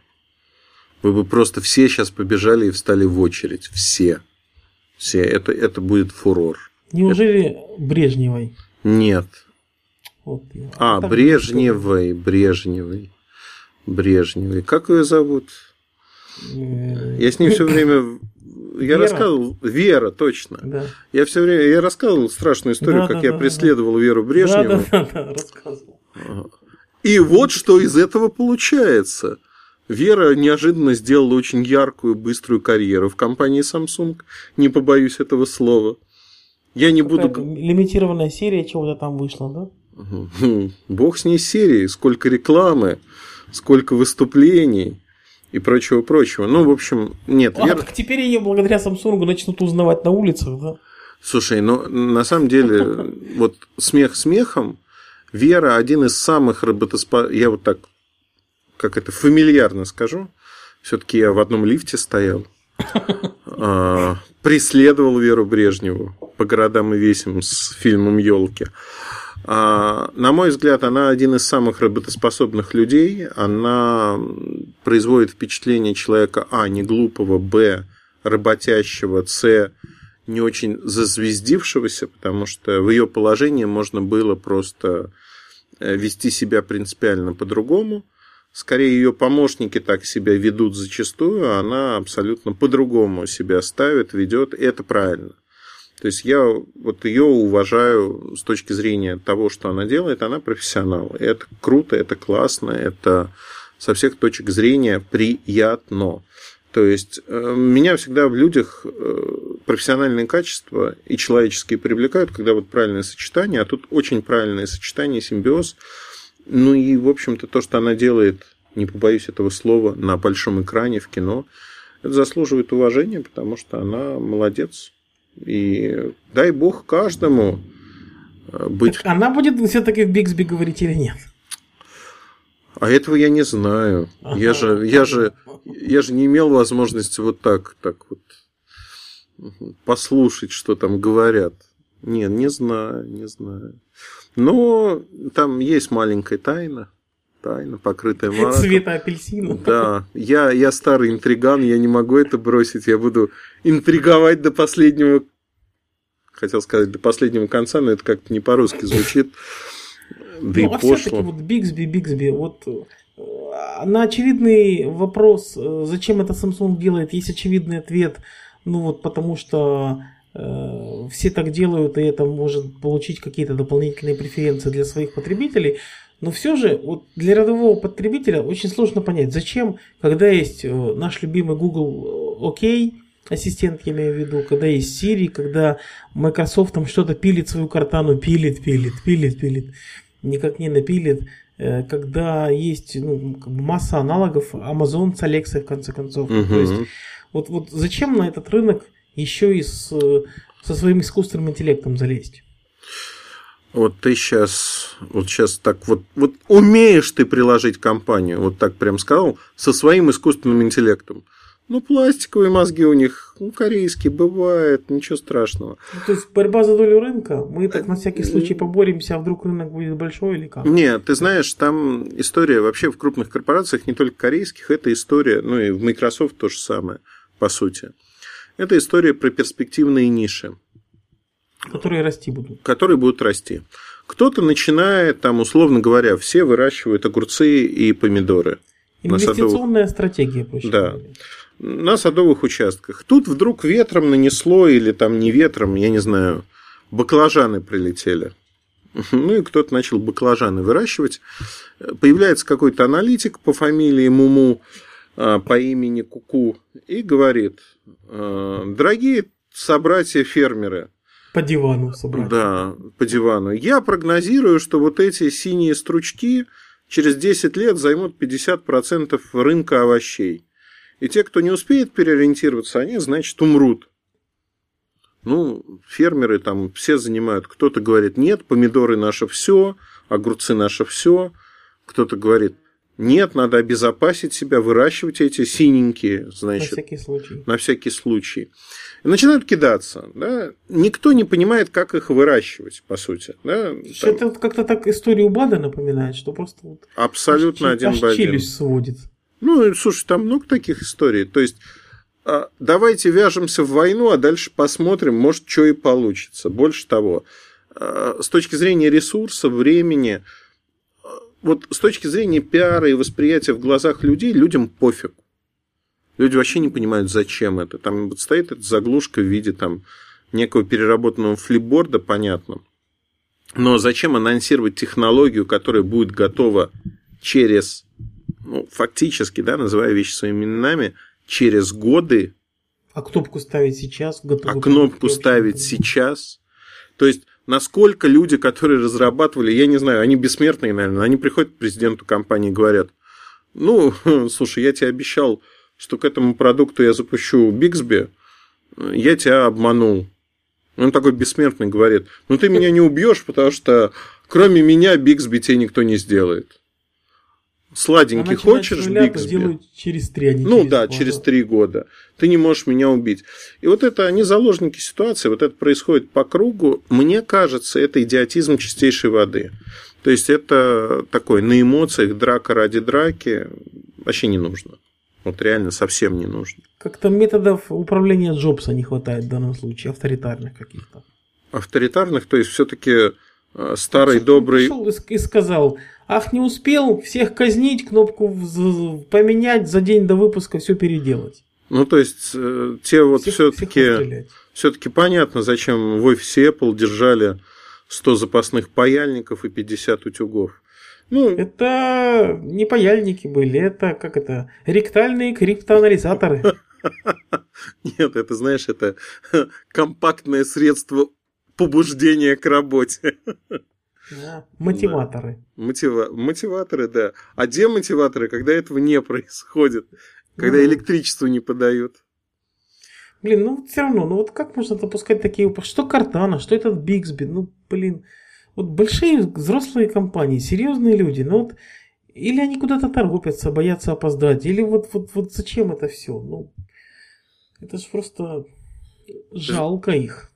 вы бы просто все сейчас побежали и встали в очередь. Все. Все. Это, это будет фурор. Неужели это... Брежневой? Нет. Вот, а, Брежневой, Брежневой. Брежневой. Как ее зовут? Э, я с ней все время я Вера? рассказывал, Вера, точно. Да. Я все время, я рассказывал страшную историю, да, как да, я да, преследовал да. Веру Брежневу. Да, да, да, рассказывал. И вот что из этого получается. Вера неожиданно сделала очень яркую, быструю карьеру в компании Samsung. Не побоюсь этого слова. Я не буду... Лимитированная серия чего-то там вышла, да? Бог с ней серии. Сколько рекламы, сколько выступлений и прочего-прочего. Ну, в общем, нет. А, Вер... так теперь ее благодаря Samsung начнут узнавать на улицах, да? Слушай, ну на самом деле, вот смех смехом, Вера один из самых работоспособных, я вот так, как это, фамильярно скажу, все-таки я в одном лифте стоял, а, преследовал Веру Брежневу по городам и весим с фильмом Елки. А, на мой взгляд, она один из самых работоспособных людей. Она производит впечатление человека, а, не глупого, б, работящего, с, не очень зазвездившегося, потому что в ее положении можно было просто э, вести себя принципиально по-другому. Скорее, ее помощники так себя ведут зачастую, а она абсолютно по-другому себя ставит, ведет, и это правильно. То есть я вот ее уважаю с точки зрения того, что она делает, она профессионал. Это круто, это классно, это со всех точек зрения приятно. То есть э, меня всегда в людях э, профессиональные качества и человеческие привлекают, когда вот правильное сочетание, а тут очень правильное сочетание, симбиоз. Ну и, в общем-то, то, что она делает, не побоюсь этого слова, на большом экране в кино, это заслуживает уважения, потому что она молодец. И дай бог каждому э, быть... Так она будет все-таки в Бигсби говорить или нет? А этого я не знаю. Ага. Я же, я же, я же не имел возможности вот так, так вот послушать, что там говорят. Нет, не знаю, не знаю. Но там есть маленькая тайна. Тайна, покрытая мараком. Цвета апельсина. Да. Я, я старый интриган, я не могу это бросить. Я буду интриговать до последнего хотел сказать до последнего конца, но это как-то не по-русски звучит. Да ну, и а пошло. вот Бигсби, Бигсби, вот э, на очевидный вопрос, э, зачем это Samsung делает, есть очевидный ответ, ну вот потому что э, все так делают, и это может получить какие-то дополнительные преференции для своих потребителей. Но все же вот для рядового потребителя очень сложно понять, зачем, когда есть э, наш любимый Google OK, ассистент, я имею в виду, когда есть Siri, когда Microsoft там что-то пилит свою картану, пилит, пилит, пилит, пилит, никак не напилит, э, когда есть ну, масса аналогов, Amazon с Alexa в конце концов. Угу. То есть, вот, вот зачем на этот рынок еще и с, со своим искусственным интеллектом залезть? Вот ты сейчас, вот сейчас так вот, вот умеешь ты приложить компанию, вот так прям сказал, со своим искусственным интеллектом. Ну, пластиковые мозги у них, ну, корейские, бывает, ничего страшного. Ну, то есть борьба за долю рынка, мы так на всякий случай поборемся, а вдруг рынок будет большой или как? Нет, ты знаешь, там история вообще в крупных корпорациях, не только корейских, это история, ну и в Microsoft то же самое, по сути. Это история про перспективные ниши. Которые расти будут. Которые будут расти. Кто-то начинает, там, условно говоря, все выращивают огурцы и помидоры. Инвестиционная стратегия, проще Да. Говоря на садовых участках. Тут вдруг ветром нанесло или там не ветром, я не знаю, баклажаны прилетели. Ну и кто-то начал баклажаны выращивать. Появляется какой-то аналитик по фамилии Муму, а, по имени Куку, и говорит, «А, дорогие собратья-фермеры, по дивану собрать. Да, по дивану. Я прогнозирую, что вот эти синие стручки через 10 лет займут 50% рынка овощей. И те, кто не успеет переориентироваться, они, значит, умрут. Ну, фермеры там все занимают. Кто-то говорит, нет, помидоры наше все, огурцы наше все. Кто-то говорит, нет, надо обезопасить себя, выращивать эти синенькие, значит. На всякий случай. На всякий случай. И начинают кидаться. Да? Никто не понимает, как их выращивать, по сути. Да? Там... Это как-то так историю Бада напоминает, что просто вот Абсолютно аж, один аж в один. челюсть сводит. Ну, слушай, там много таких историй. То есть, а, давайте вяжемся в войну, а дальше посмотрим, может, что и получится. Больше того, а, с точки зрения ресурса, времени, вот с точки зрения пиара и восприятия в глазах людей, людям пофиг. Люди вообще не понимают, зачем это. Там вот стоит эта заглушка в виде там, некого переработанного флипборда, понятно. Но зачем анонсировать технологию, которая будет готова через ну, фактически, да, называя вещи своими именами, через годы. А кнопку ставить сейчас? А кнопку ставить сейчас? То есть, насколько люди, которые разрабатывали, я не знаю, они бессмертные, наверное, они приходят к президенту компании и говорят, ну, слушай, я тебе обещал, что к этому продукту я запущу Бигсби, я тебя обманул. Он такой бессмертный говорит, ну ты меня не убьешь, потому что кроме меня Бигсби тебе никто не сделает. Сладенький хочешь Бигсби? через три, а не Ну через да, два. через три года. Ты не можешь меня убить. И вот это, они заложники ситуации, вот это происходит по кругу. Мне кажется, это идиотизм чистейшей воды. То есть это такой на эмоциях драка ради драки вообще не нужно. Вот реально совсем не нужно. Как-то методов управления Джобса не хватает в данном случае, авторитарных каких-то. Авторитарных, то есть все-таки старый добрый... Пришел и сказал, ах, не успел всех казнить, кнопку поменять, за день до выпуска все переделать. Ну, то есть, э, те вот все-таки все-таки понятно, зачем в офисе Apple держали 100 запасных паяльников и 50 утюгов. Ну, Это не паяльники были, это как это, ректальные криптоанализаторы. нет, это, знаешь, это компактное средство побуждения к работе. Да, Мотиваторы. Мотива- Мотиваторы, да. А демотиваторы, когда этого не происходит, когда Ну. электричество не подают. Блин, ну все равно, ну вот как можно допускать такие Что Картана, что этот Бигсби, ну блин. Вот большие взрослые компании, серьезные люди, ну вот или они куда-то торопятся, боятся опоздать, или вот, вот, вот зачем это все? Ну, это же просто жалко их.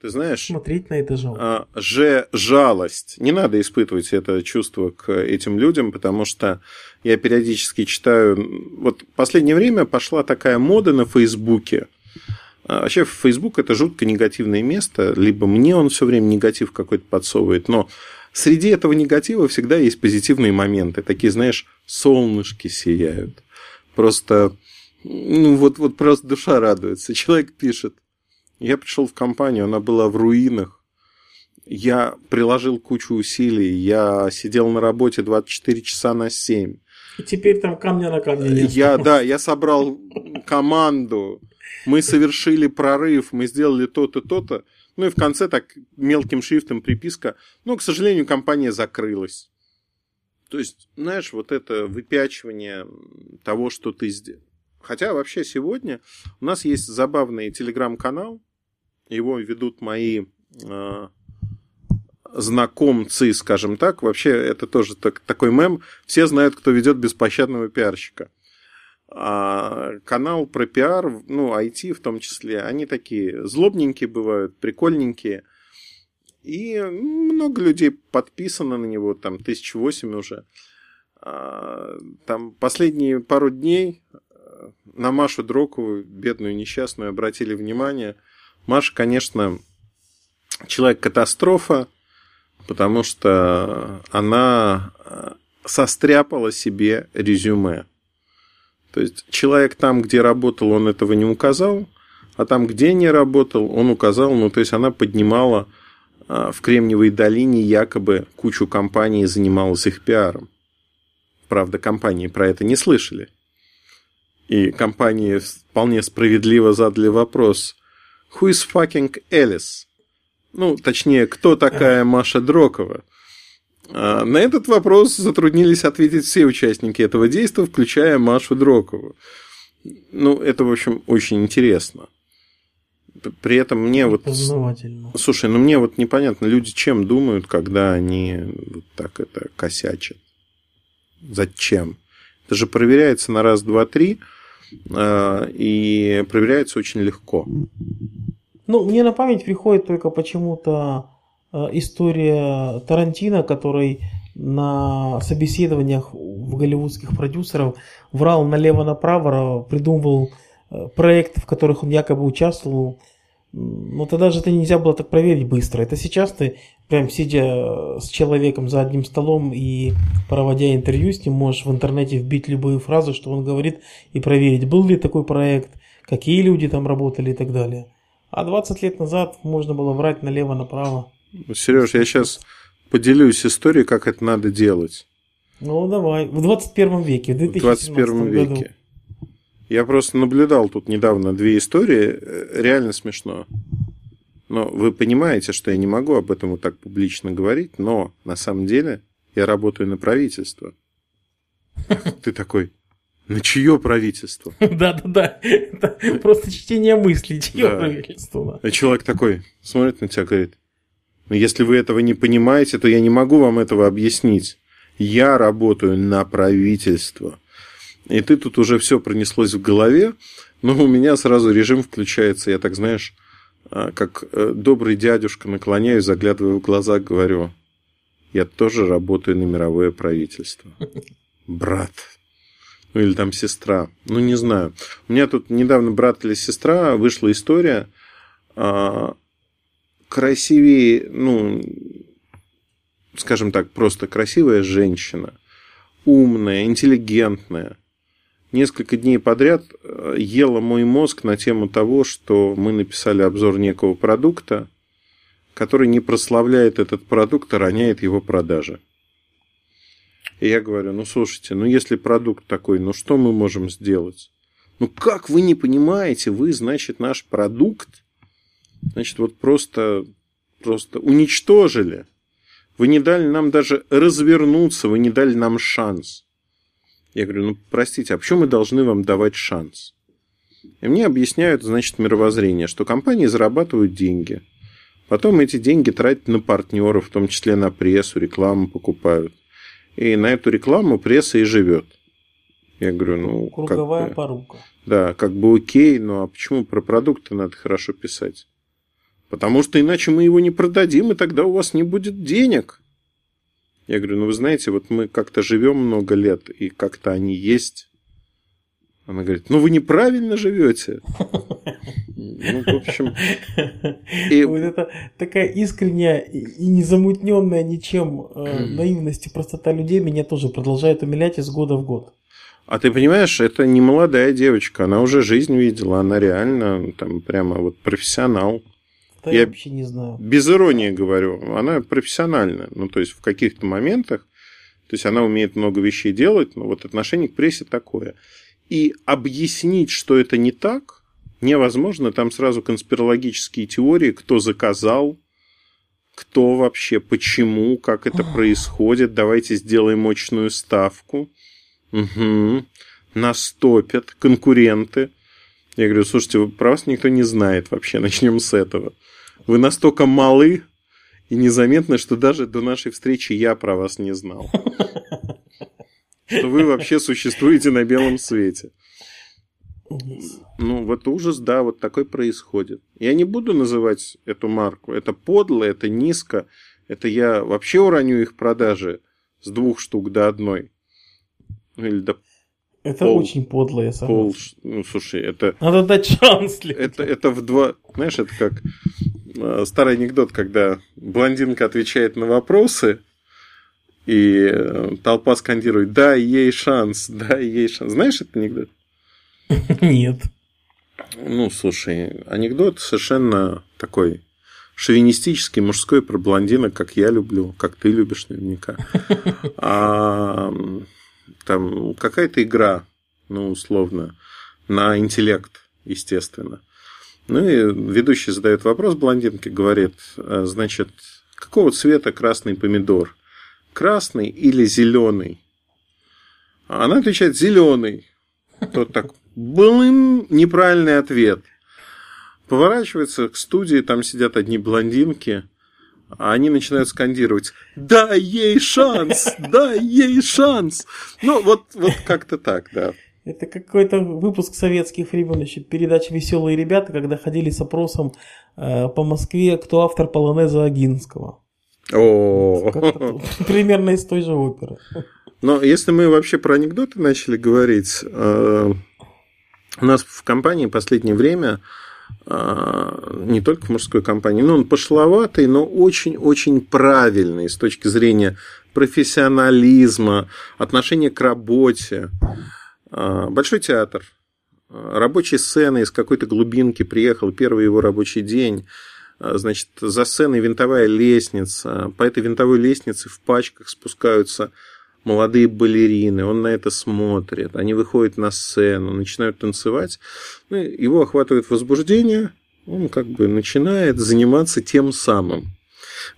Ты знаешь, Смотреть на это жалко. а, же жалость. Не надо испытывать это чувство к этим людям, потому что я периодически читаю... Вот в последнее время пошла такая мода на Фейсбуке. А, Вообще, Фейсбук это жутко негативное место. Либо мне он все время негатив какой-то подсовывает, но среди этого негатива всегда есть позитивные моменты. Такие, знаешь, солнышки сияют. Просто, ну вот, вот просто душа радуется. Человек пишет, я пришел в компанию, она была в руинах. Я приложил кучу усилий, я сидел на работе 24 часа на 7. И теперь там камня на камне нет. Я, да, я собрал команду, мы совершили прорыв, мы сделали то-то, то-то. Ну и в конце так мелким шрифтом приписка. Но, к сожалению, компания закрылась. То есть, знаешь, вот это выпячивание того, что ты сделал. Хотя вообще сегодня у нас есть забавный телеграм-канал. Его ведут мои э, знакомцы, скажем так. Вообще это тоже так- такой мем. Все знают, кто ведет беспощадного пиарщика. А канал про пиар, ну, IT в том числе, они такие злобненькие бывают, прикольненькие. И много людей подписано на него, там, тысяч восемь уже. А, Там последние пару дней э, на Машу Дрокову, бедную несчастную, обратили внимание. Маша, конечно, человек-катастрофа, потому что она э, состряпала себе резюме. То есть человек там, где работал, он этого не указал, а там, где не работал, он указал. Ну, то есть она поднимала а, в Кремниевой долине якобы кучу компаний занималась их пиаром. Правда, компании про это не слышали. И компании вполне справедливо задали вопрос «Who is fucking Alice?» Ну, точнее, кто такая Маша Дрокова? А, На этот вопрос затруднились ответить все участники этого действия, включая Машу Дрокову. Ну, это, в общем, очень интересно. При этом мне вот... Слушай, ну мне вот непонятно, люди чем думают, когда они вот так это косячат? Зачем? Это же проверяется на раз, два, три, а, и проверяется очень легко. Ну, мне на память приходит только почему-то э, история Тарантино, который на собеседованиях в голливудских продюсеров врал налево-направо, придумывал э, проекты, в которых он якобы участвовал. Но тогда же это нельзя было так проверить быстро. Это сейчас ты, прям сидя с человеком за одним столом и проводя интервью с ним, можешь в интернете вбить любые фразы, что он говорит, и проверить, был ли такой проект, какие люди там работали и так далее. А 20 лет назад можно было врать налево-направо. Сереж, я сейчас поделюсь историей, как это надо делать Ну, давай. В 21 веке, в в 2017 21 году. веке. Я просто наблюдал тут недавно две истории, э, реально смешно. Но вы понимаете, что я не могу об этом вот так публично говорить, но на самом деле я работаю на правительство. Ты такой, На чье правительство? Да-да-да. Это просто чтение мыслей, чье правительство. И человек такой смотрит на тебя и говорит, ну, если вы этого не понимаете, то я не могу вам этого объяснить. Я работаю на правительство. И ты тут уже все пронеслось в голове, но у меня сразу режим включается. Я так, знаешь, а, как э, добрый дядюшка наклоняюсь, заглядываю в глаза, говорю, я тоже работаю на мировое правительство. Брат. Ну, или там сестра. Ну, не знаю. У меня тут недавно брат или сестра вышла история. а, красивее, ну, скажем так, просто красивая женщина, умная, интеллигентная, несколько дней подряд э, ела мой мозг на тему того, что мы написали обзор некого продукта, который не прославляет этот продукт, а роняет его продажи. И я говорю, ну слушайте, ну если продукт такой, ну что мы можем сделать? Ну как вы не понимаете, вы, значит, наш продукт, значит, вот просто, просто уничтожили. Вы не дали нам даже развернуться, вы не дали нам шанс. Я говорю, ну простите, а почему мы должны вам давать шанс? И мне объясняют, значит, мировоззрение, что компании зарабатывают деньги. Потом эти деньги тратят на партнеров, в том числе на прессу, рекламу покупают. И на эту рекламу пресса и живет. Я говорю, ну, как Круговая бы, порука. да, как бы окей, но а почему про продукты надо хорошо писать? Потому что иначе мы его не продадим, и тогда у вас не будет денег. Я говорю, ну вы знаете, вот мы как-то живем много лет, и как-то они есть. Она говорит, ну вы неправильно живете. Ну, в общем, И- Вот это такая искренняя и незамутненная ничем э, наивность и простота людей меня тоже продолжает умилять из года в год. А ты понимаешь, это не молодая девочка, она уже жизнь видела, она реально там прямо вот профессионал. Да Я- я вообще не знаю. Без иронии говорю, она профессиональная. Ну, то есть в каких-то моментах, то есть она умеет много вещей делать, но вот отношение к прессе такое. И объяснить, что это не так, невозможно. Там сразу конспирологические теории, кто заказал, кто вообще, почему, как это происходит. Давайте сделаем мощную ставку. Угу. Нас топят конкуренты. Я говорю, слушайте, про вас никто не знает вообще, начнем с этого. Вы настолько малы и незаметны, что даже до нашей встречи я про вас не знал. Что вы вообще существуете на белом свете. Ну, вот ужас, да, вот такой происходит. Я не буду называть эту марку. Это подло, это низко. Это я вообще уроню их продажи с двух штук до одной. Ну, или до Это Пол- очень подло, я пол... согласен. Ну, слушай, это, Надо дать шанс людям. это, это в два... Знаешь, это как э, старый анекдот, когда блондинка отвечает на вопросы, и э, толпа скандирует «дай ей шанс, дай ей шанс». Знаешь этот анекдот? Нет. Ну, слушай, анекдот совершенно такой шовинистический, мужской про блондинок, как я люблю, как ты любишь наверняка. А там какая-то игра, ну, условно, на интеллект, естественно. Ну и ведущий задает вопрос блондинке, говорит, «А, значит, какого цвета красный помидор? Красный или зеленый? Она отвечает зеленый. Тот так, блин, неправильный ответ. Поворачивается к студии, там сидят одни блондинки, а они начинают скандировать «Дай ей шанс! Дай ей шанс!» Ну, вот, вот как-то так, да. Это какой-то выпуск советских времен еще передача «Веселые ребята», когда ходили с опросом э, по Москве, кто автор полонеза Агинского. О, Примерно из той же оперы. Но если мы вообще про анекдоты начали говорить, э, у нас в компании в последнее время, э, не только в мужской компании, но он пошловатый, но очень-очень правильный с точки зрения профессионализма, отношения к работе. Э, Большой театр, рабочая сцена из какой-то глубинки приехал, первый его рабочий день. Э, Значит, за сценой винтовая лестница. По этой винтовой лестнице в пачках спускаются молодые балерины, он на это смотрит, они выходят на сцену, начинают танцевать, ну, его охватывает возбуждение, он как бы начинает заниматься тем самым.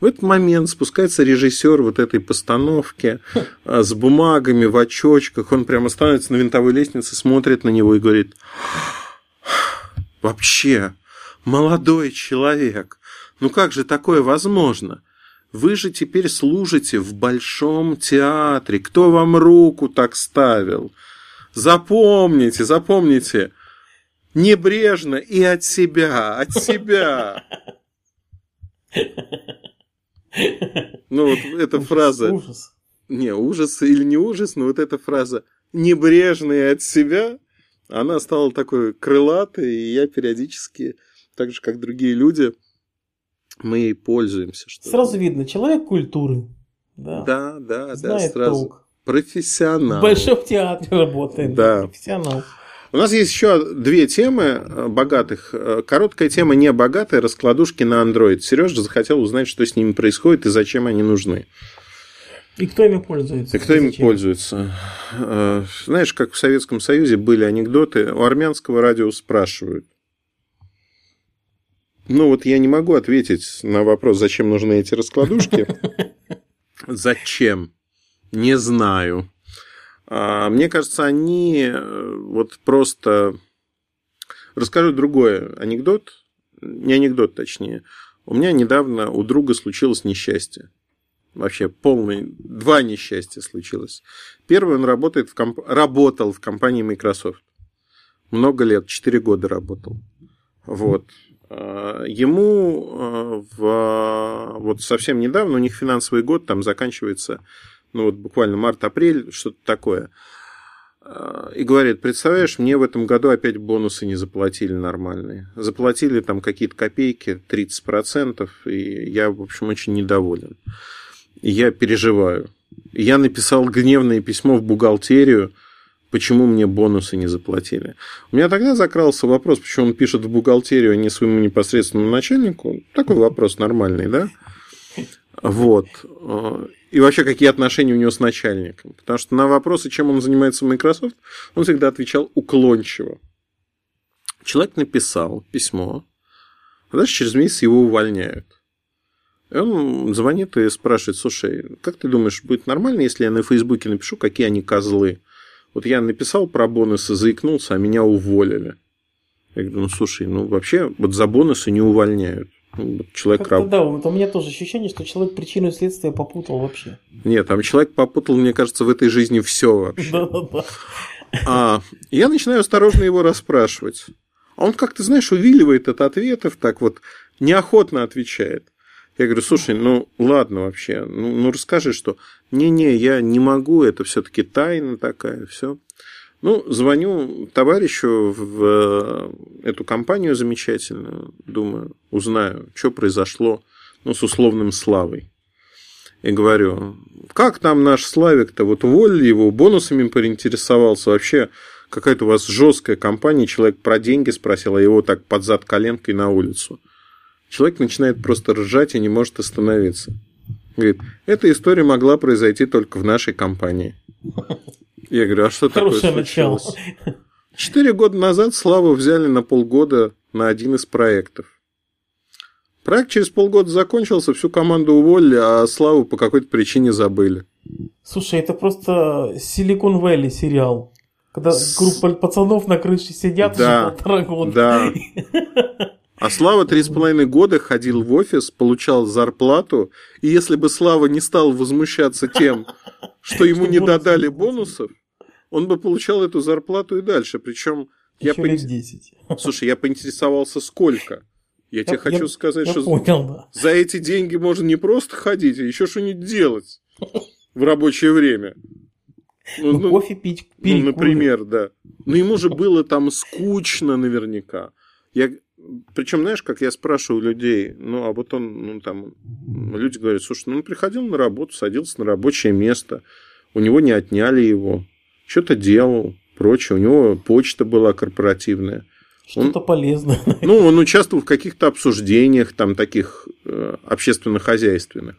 В этот момент спускается режиссер вот этой постановки а, с бумагами в очочках. Он прямо становится на винтовой лестнице, смотрит на него и говорит, вообще, молодой человек, ну как же такое возможно? Вы же теперь служите в большом театре. Кто вам руку так ставил? Запомните, запомните. Небрежно и от себя, от себя. Ну вот эта ужас, фраза... Ужас. Не, ужас или не ужас, но вот эта фраза «небрежно и от себя», она стала такой крылатой, и я периодически, так же, как другие люди, мы ей пользуемся. Что сразу видно, человек культуры. Да, да, да, Знает да сразу. Толк. Профессионал. В большом театре работает. Да. Профессионал. У нас есть еще две темы э, богатых. Э, короткая тема не богатая, раскладушки на Android. Сережа захотел узнать, что с ними происходит и зачем они нужны. И кто ими пользуется? И кто ими пользуется? Э, знаешь, как в Советском Союзе были анекдоты, у армянского радио спрашивают. Ну вот я не могу ответить на вопрос, зачем нужны эти раскладушки. Зачем? Не знаю. А, мне кажется, они э, вот просто... Расскажу другой анекдот, не анекдот точнее. У меня недавно у друга случилось несчастье. Вообще полный, два несчастья случилось. Первый, он работает в комп... работал в компании Microsoft. Много лет, 4 года работал. Вот. А, ему а, в, вот совсем недавно, у них финансовый год там заканчивается ну вот буквально март-апрель, что-то такое. А, и говорит, представляешь, мне в этом году опять бонусы не заплатили нормальные. Заплатили там какие-то копейки, 30%, и я, в общем, очень недоволен. И я переживаю. Я написал гневное письмо в бухгалтерию, почему мне бонусы не заплатили. У меня тогда закрался вопрос, почему он пишет в бухгалтерию, а не своему непосредственному начальнику. Такой вопрос нормальный, да? Вот. И вообще, какие отношения у него с начальником. Потому что на вопросы, чем он занимается в Microsoft, он всегда отвечал уклончиво. Человек написал письмо, а дальше через месяц его увольняют. И он звонит и спрашивает, слушай, как ты думаешь, будет нормально, если я на Фейсбуке напишу, какие они козлы? Вот я написал про бонусы, заикнулся, а меня уволили. Я говорю, ну слушай, ну вообще вот за бонусы не увольняют. Человек раб... Да, вот у меня тоже ощущение, что человек причину и следствие попутал вообще. Нет, там человек попутал, мне кажется, в этой жизни все вообще. Да-да-да. А я начинаю осторожно его расспрашивать. А он как-то, знаешь, увиливает от ответов, так вот неохотно отвечает. Я говорю, слушай, ну ладно вообще, ну, ну расскажи, что не-не, я не могу, это все-таки тайна такая, все. Ну, звоню товарищу в э, эту компанию замечательную, думаю, узнаю, что произошло ну, с условным Славой. И говорю, как там наш Славик-то, вот уволили его, бонусами поинтересовался, вообще какая-то у вас жесткая компания, человек про деньги спросил, а его так под зад коленкой на улицу. Человек начинает просто ржать и не может остановиться. Говорит, эта история могла произойти только в нашей компании. Я говорю, а что Хорошее такое случилось? начало. Четыре года назад Славу взяли на полгода на один из проектов. Проект через полгода закончился, всю команду уволили, а Славу по какой-то причине забыли. Слушай, это просто Silicon Valley сериал. Когда С... группа пацанов на крыше сидят да, уже полтора года. Да. А Слава три с половиной года ходил в офис, получал зарплату, и если бы Слава не стал возмущаться тем, что ему не додали бонусов, он бы получал эту зарплату и дальше. Причем я по... 10. Слушай, я поинтересовался, сколько. Я, я тебе хочу сказать, я что понял, да. за эти деньги можно не просто ходить, а еще что-нибудь делать в рабочее время. Ну, ну, кофе пить, Ну, например, да. Но ему же было там скучно наверняка. Я, причем, знаешь, как я спрашиваю людей, ну, а вот он, ну, там, люди говорят, слушай, ну, он приходил на работу, садился на рабочее место, у него не отняли его, что-то делал, прочее. У него почта была корпоративная. Что-то он, полезное. Ну, он участвовал в каких-то обсуждениях, там, таких э, общественно-хозяйственных.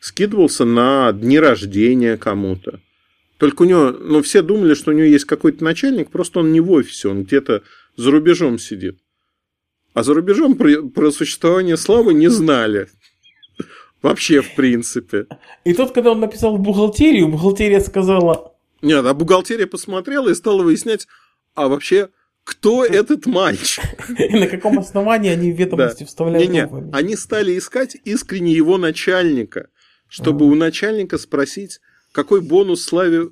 Скидывался на дни рождения кому-то. Только у него, ну, все думали, что у него есть какой-то начальник, просто он не в офисе, он где-то за рубежом сидит. А за рубежом про, про существование славы не знали. Вообще, в принципе. И тут, когда он написал в бухгалтерию, бухгалтерия сказала... Нет, а бухгалтерия посмотрела и стала выяснять, а вообще, кто этот мальчик? И на каком основании они в ведомости вставляют Не-не, они стали искать искренне его начальника, чтобы А. у начальника спросить, какой бонус Славе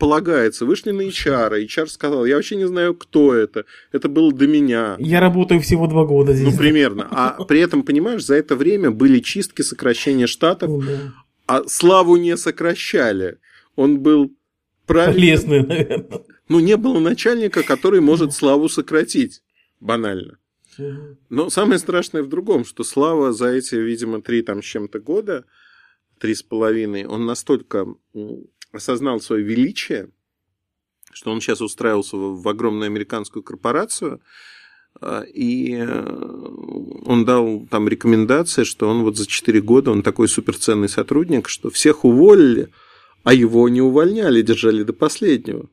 полагается. Вышли на HR, HR сказал, я вообще не знаю, кто это. Это было до меня. Я работаю всего два года здесь. Ну, примерно. А при этом, понимаешь, за это время были чистки, сокращения штатов, Ну, да. а Славу не сокращали. Он был правильно... Полезные, наверное. Ну, не было начальника, который может Славу сократить. Банально. Но самое страшное в другом, что Слава за эти, видимо, три там с чем-то года, три с половиной, он настолько осознал свое величие, что он сейчас устраивался в, огромную американскую корпорацию, а, и э, он дал там рекомендации, что он вот за 4 года, он такой суперценный сотрудник, что всех уволили, а его не увольняли, держали до последнего.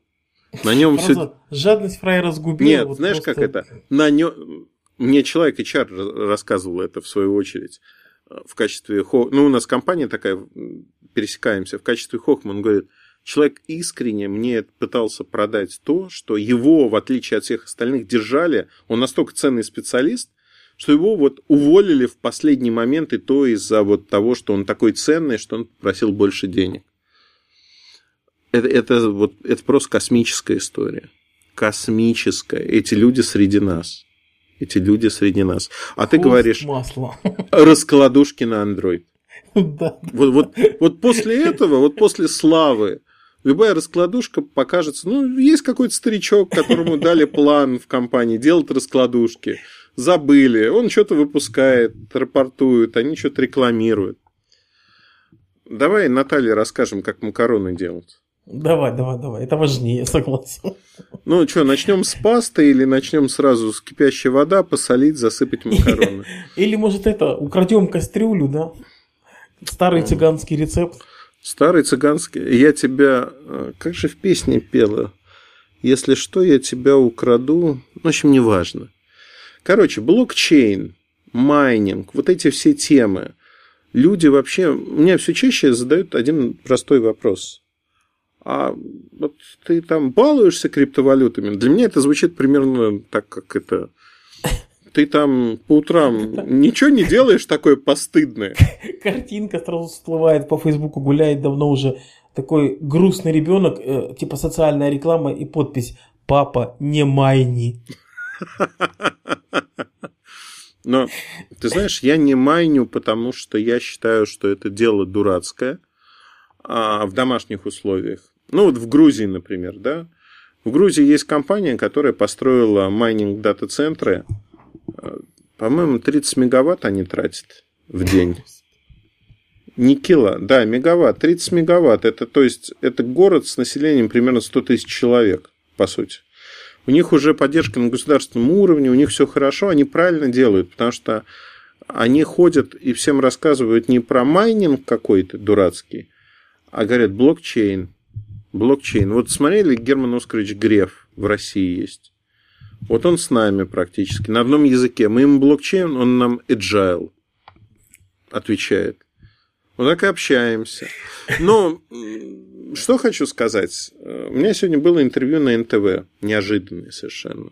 На нем все жадность фраера сгубила. нет, вот знаешь, просто- как это? На нем... Мне человек HR ра- рассказывал это в свою очередь э, в качестве... Ну, у нас компания такая, пересекаемся, в качестве Хохма, он говорит, человек искренне мне пытался продать то, что его, в отличие от всех остальных, держали, он настолько ценный специалист, что его вот уволили в последний момент, и то из-за вот того, что он такой ценный, что он просил больше денег. Это, это, вот, это просто космическая история. Космическая. Эти люди среди нас. Эти люди среди нас. А ты Хвост говоришь, масла. раскладушки на Android. Да. Вот, вот, вот после этого, вот после славы, любая раскладушка покажется, ну, есть какой-то старичок, которому дали план в компании делать раскладушки, забыли, он что-то выпускает, рапортует, они что-то рекламируют. Давай Наталье расскажем, как макароны делать. Давай, давай, давай. Это важнее, согласен. Ну что, начнем с пасты или начнем сразу с кипящей вода, посолить, засыпать макароны? Или, может, это, украдем кастрюлю, да? Старый цыганский рецепт. Старый цыганский. Я тебя... э, Как же в песне пела? Если что, я тебя украду. Ну, В общем, неважно. Короче, блокчейн, майнинг, вот эти все темы. Люди вообще... Меня все чаще задают один простой вопрос. А вот ты там балуешься криптовалютами? Для меня это звучит примерно так, как это... Ты там по утрам ничего не делаешь такое постыдное? Картинка сразу всплывает по Фейсбуку, гуляет давно уже такой грустный ребенок, э, типа социальная реклама и подпись «Папа, не майни». Но, ты знаешь, я не майню, потому что я считаю, что это дело дурацкое а, в домашних условиях. Ну, вот в Грузии, например, да. В Грузии есть компания, которая построила майнинг дата-центры. А, По-моему, 30 мегаватт они тратят в день. Не кило, да, мегаватт, 30 мегаватт. Это, то есть, это город с населением примерно 100 тысяч человек, по сути. У них уже поддержка на государственном уровне, у них все хорошо, они правильно делают, потому что они ходят и всем рассказывают не про майнинг какой-то дурацкий, а говорят блокчейн. Блокчейн. Вот смотрели, Герман Оскарович Греф в России есть. Вот он с нами практически, на одном языке. Мы ему блокчейн, он нам agile отвечает. Вот так и общаемся. Но что хочу сказать. Э, У меня сегодня было интервью на НТВ. Неожиданное совершенно.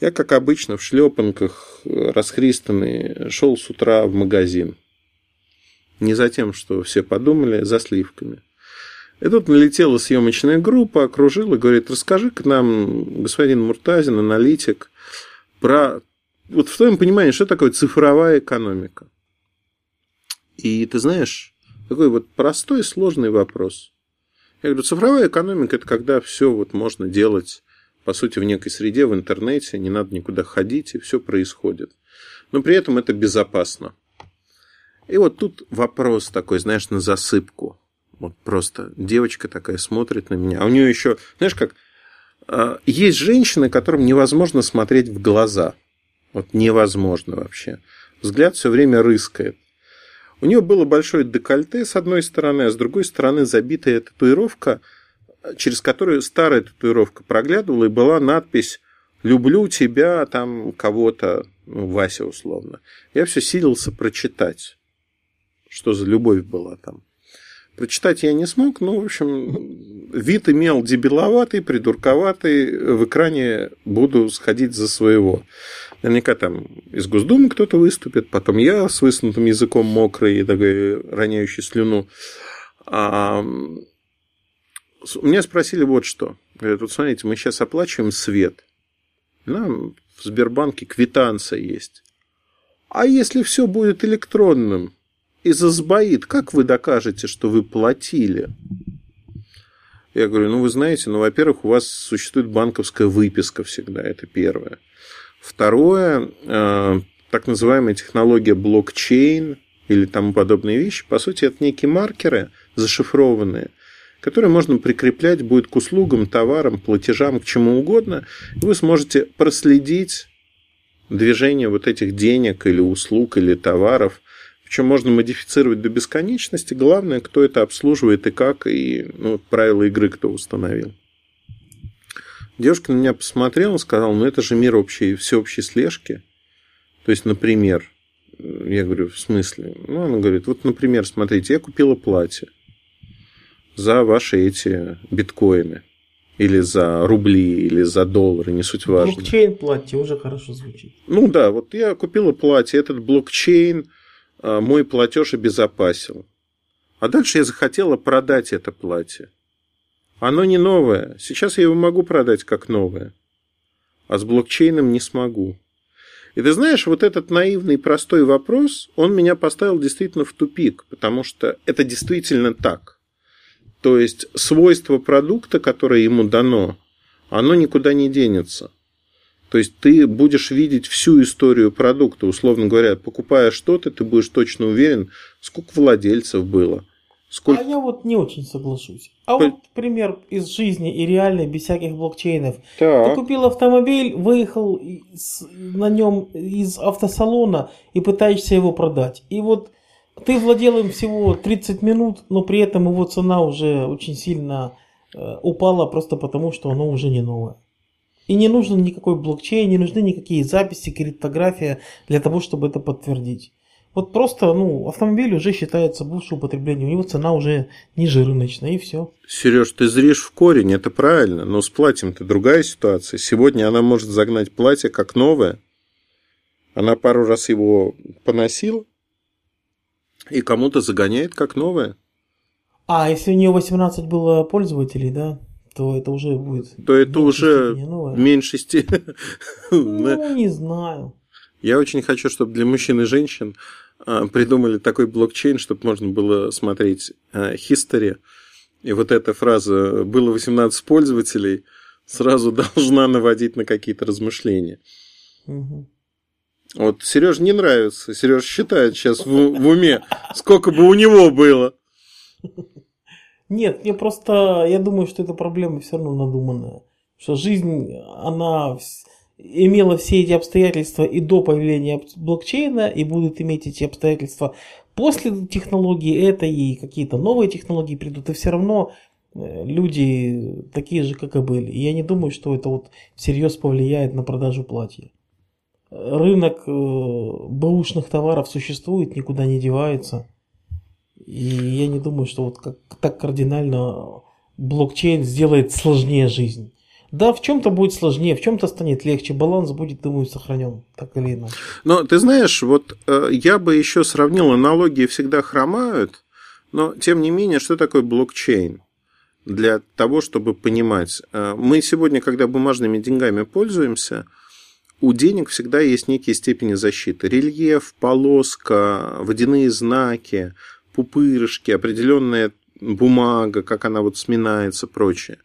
Я, как обычно, в шлепанках, э, расхристанный, шел с утра в магазин. Не за тем, что все подумали, за сливками. И тут налетела съемочная группа, окружила, говорит, расскажи к нам, господин Муртазин, аналитик, про... Вот в твоем понимании, что такое цифровая экономика? И ты знаешь, такой вот простой, сложный вопрос. Я говорю, цифровая экономика – это когда все вот можно делать, по сути, в некой среде, в интернете, не надо никуда ходить, и все происходит. Но при этом это безопасно. И вот тут вопрос такой, знаешь, на засыпку. Вот просто девочка такая смотрит на меня. А у нее еще, знаешь, как э, есть женщины, которым невозможно смотреть в глаза. Вот невозможно вообще. Взгляд все время рыскает. У нее было большое декольте с одной стороны, а с другой стороны забитая татуировка, через которую старая татуировка проглядывала, и была надпись «Люблю тебя, там, кого-то, ну, Вася условно». Я все силился прочитать. что за любовь была там. Прочитать я не смог, но, в общем, вид имел дебиловатый, придурковатый. В экране буду сходить за своего. Наверняка там из Госдумы кто-то выступит, потом я с высунутым языком мокрый и роняющий слюну. А... Меня спросили вот что. Говорят, вот смотрите, мы сейчас оплачиваем свет. Нам в Сбербанке квитанция есть. А если все будет электронным и засбоит, как вы докажете, что вы платили? Я говорю, ну вы знаете, ну, во-первых, у вас существует банковская выписка всегда, это первое. Второе, э, так называемая технология блокчейн или тому подобные вещи, по сути, это некие маркеры зашифрованные, которые можно прикреплять будет к услугам, товарам, платежам, к чему угодно. И вы сможете проследить движение вот этих денег или услуг или товаров. Причем можно модифицировать до бесконечности. Главное, кто это обслуживает и как, и ну, правила игры кто установил. Девушка на меня посмотрела и сказала, ну это же мир общей, всеобщей слежки. То есть, например, я говорю, в смысле? Ну, она говорит, вот, например, смотрите, я купила платье за ваши эти биткоины. Или за рубли, или за доллары, не суть важно. Блокчейн платье уже хорошо звучит. Ну да, вот я купила платье, этот блокчейн мой платеж обезопасил. А дальше я захотела продать это платье. Оно не новое. Сейчас я его могу продать как новое. А с блокчейном не смогу. И ты знаешь, вот этот наивный простой вопрос, он меня поставил действительно в тупик, потому что это действительно так. То есть свойство продукта, которое ему дано, оно никуда не денется. То есть ты будешь видеть всю историю продукта. Условно говоря, покупая что-то, ты будешь точно уверен, сколько владельцев было. Сколько... А я вот не очень соглашусь. А вот пример из жизни и реальной, без всяких блокчейнов. Так. Ты купил автомобиль, выехал на нем из автосалона и пытаешься его продать. И вот ты владел им всего 30 минут, но при этом его цена уже очень сильно э, упала просто потому, что оно уже не новое. И не нужен никакой блокчейн, не нужны никакие записи, криптография для того, чтобы это подтвердить. Вот просто, ну, автомобиль уже считается бывшим употреблением, у него цена уже ниже рыночной, и все. Сереж, ты зришь в корень, это правильно, но с платьем-то другая ситуация. Сегодня она может загнать платье как новое. Она пару раз его поносила, и кому-то загоняет как новое. А, если у нее 18 было пользователей, да, то это уже будет... То это уже в меньшей степени. Ну, не знаю. Я очень хочу, чтобы для мужчин и женщин а, придумали такой блокчейн, чтобы можно было смотреть а, history. И вот эта фраза «было 18 пользователей» сразу должна наводить на какие-то размышления. Угу. Вот Сереж не нравится. Сереж считает сейчас в, в уме, сколько бы у него было. Нет, мне просто, я думаю, что эта проблема все равно надуманная. Что жизнь, она имела все эти обстоятельства и до появления блокчейна, и будет иметь эти обстоятельства после технологии этой, и какие-то новые технологии придут, и все равно э, люди такие же, как и были. И я не думаю, что это вот всерьез повлияет на продажу платья рынок э, бэушных товаров существует, никуда не девается. И я не думаю, что вот как, так кардинально блокчейн сделает сложнее жизнь. Да, в чем-то будет сложнее, в чем-то станет легче, баланс будет, думаю, сохранен, так или иначе. Но ты знаешь, вот э, я бы еще сравнил, аналогии всегда хромают, но тем не менее, что такое блокчейн? Для того, чтобы понимать. Э, мы сегодня, когда бумажными деньгами пользуемся, у денег всегда есть некие степени защиты. Рельеф, полоска, водяные знаки, пупырышки, определенная бумага, как она вот сминается, прочее.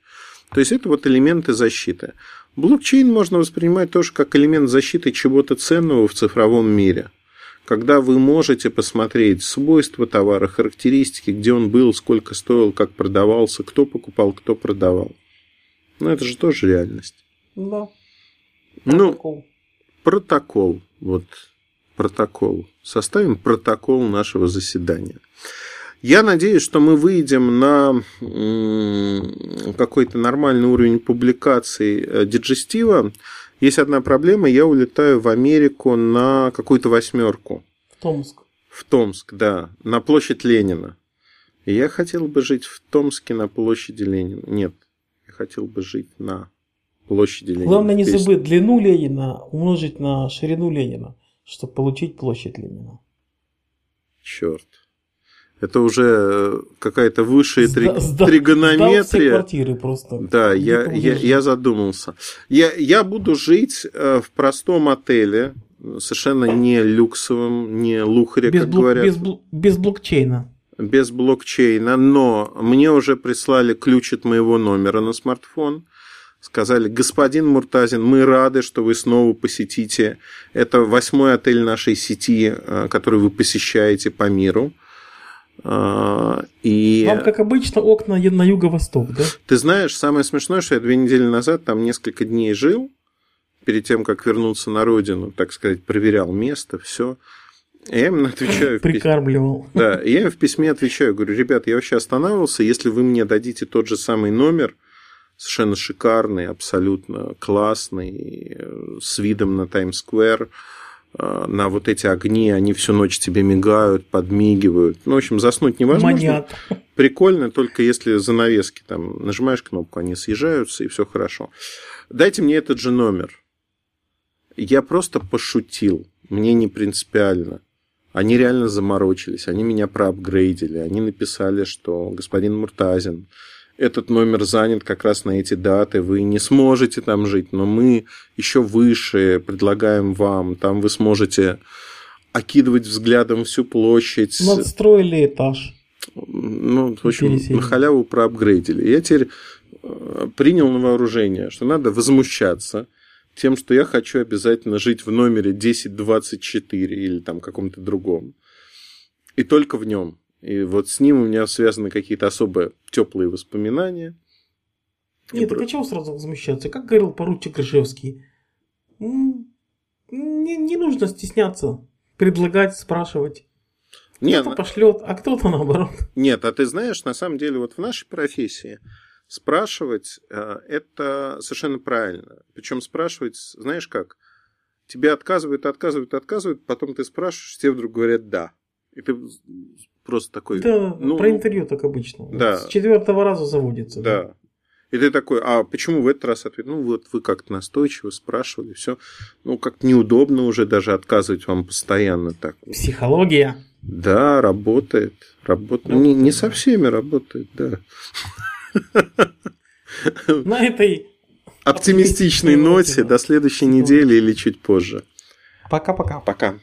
То есть это вот элементы защиты. Блокчейн можно воспринимать тоже как элемент защиты чего-то ценного в цифровом мире. Когда вы можете посмотреть свойства товара, характеристики, где он был, сколько стоил, как продавался, кто покупал, кто продавал. Ну, это же тоже реальность. Да. Протокол. Ну, протокол. Вот протокол. Составим протокол нашего заседания. Я надеюсь, что мы выйдем на какой-то нормальный уровень публикаций э, диджестива. Есть одна проблема, я улетаю в Америку на какую-то восьмерку. В Томск. В Томск, да. На площадь Ленина. И я хотел бы жить в Томске на площади Ленина. Нет, я хотел бы жить на площади Ленина. Главное не забыть длину Ленина умножить на ширину Ленина, чтобы получить площадь Ленина. Черт. Это уже э, какая-то высшая три... Сда- тригонометрия. все квартиры просто. Да, я, я, я задумался. Я, я буду жить э, в простом отеле, совершенно не люксовом, не лухаре, без, как блок- говорят, без бл- без блокчейна. без блокчейна, но мне уже прислали ключ от моего номера на смартфон. Сказали, господин Муртазин, мы рады, что вы снова посетите. Это восьмой отель нашей сети, э, который вы посещаете по миру. А, И Вам, как обычно, окна на юго-восток, да? ты знаешь, самое смешное, что я две недели назад там несколько дней жил, перед тем, как вернуться на родину, так сказать, проверял место, все. Я им отвечаю. Прикармливал. Да, я им в письме отвечаю, говорю, ребят, я вообще останавливался, если вы мне дадите тот же самый номер, совершенно шикарный, абсолютно классный, э, с видом на Таймс-сквер, э, на вот эти огни, они всю ночь тебе мигают, подмигивают. Ну, в общем, заснуть невозможно. Манят. Прикольно, только если занавески там нажимаешь кнопку, они съезжаются, и все хорошо. Дайте мне этот же номер. Я просто пошутил. Мне не принципиально. Они реально заморочились, они меня проапгрейдили, они написали, что господин Муртазин, этот номер занят как раз на эти даты, вы не сможете там жить, но мы еще выше предлагаем вам, там вы сможете окидывать взглядом всю площадь. Надстроили этаж. Ну, в общем, Переселили. на халяву проапгрейдили. Я теперь э, принял на вооружение, что надо возмущаться тем, что я хочу обязательно жить в номере 1024 или там каком-то другом. И только в нем. И вот с ним у меня связаны какие-то особые теплые воспоминания. Нет, так а чего сразу возмущаться? Как говорил поручик Ржевский, не, не нужно стесняться предлагать, спрашивать. Нет, Кто-то пошлет, а кто-то наоборот. Нет, а ты знаешь, на самом деле, вот в нашей профессии спрашивать э, это совершенно правильно. Причем спрашивать, знаешь как, тебе отказывают, отказывают, отказывают, потом ты спрашиваешь, тебе вдруг говорят да. И ты просто такой, Да, ну, про интервью так обычно. да. С четвертого раза заводится. да. И ты такой, а почему в этот раз ответ? Ну, вот вы как-то настойчиво спрашивали, все. Ну, как-то неудобно уже даже отказывать вам постоянно так. Психология. Да, работает. Работает. Не, не со всеми работает, да. На этой оптимистичной ноте да. до следующей недели или чуть позже. пока-пока. Пока.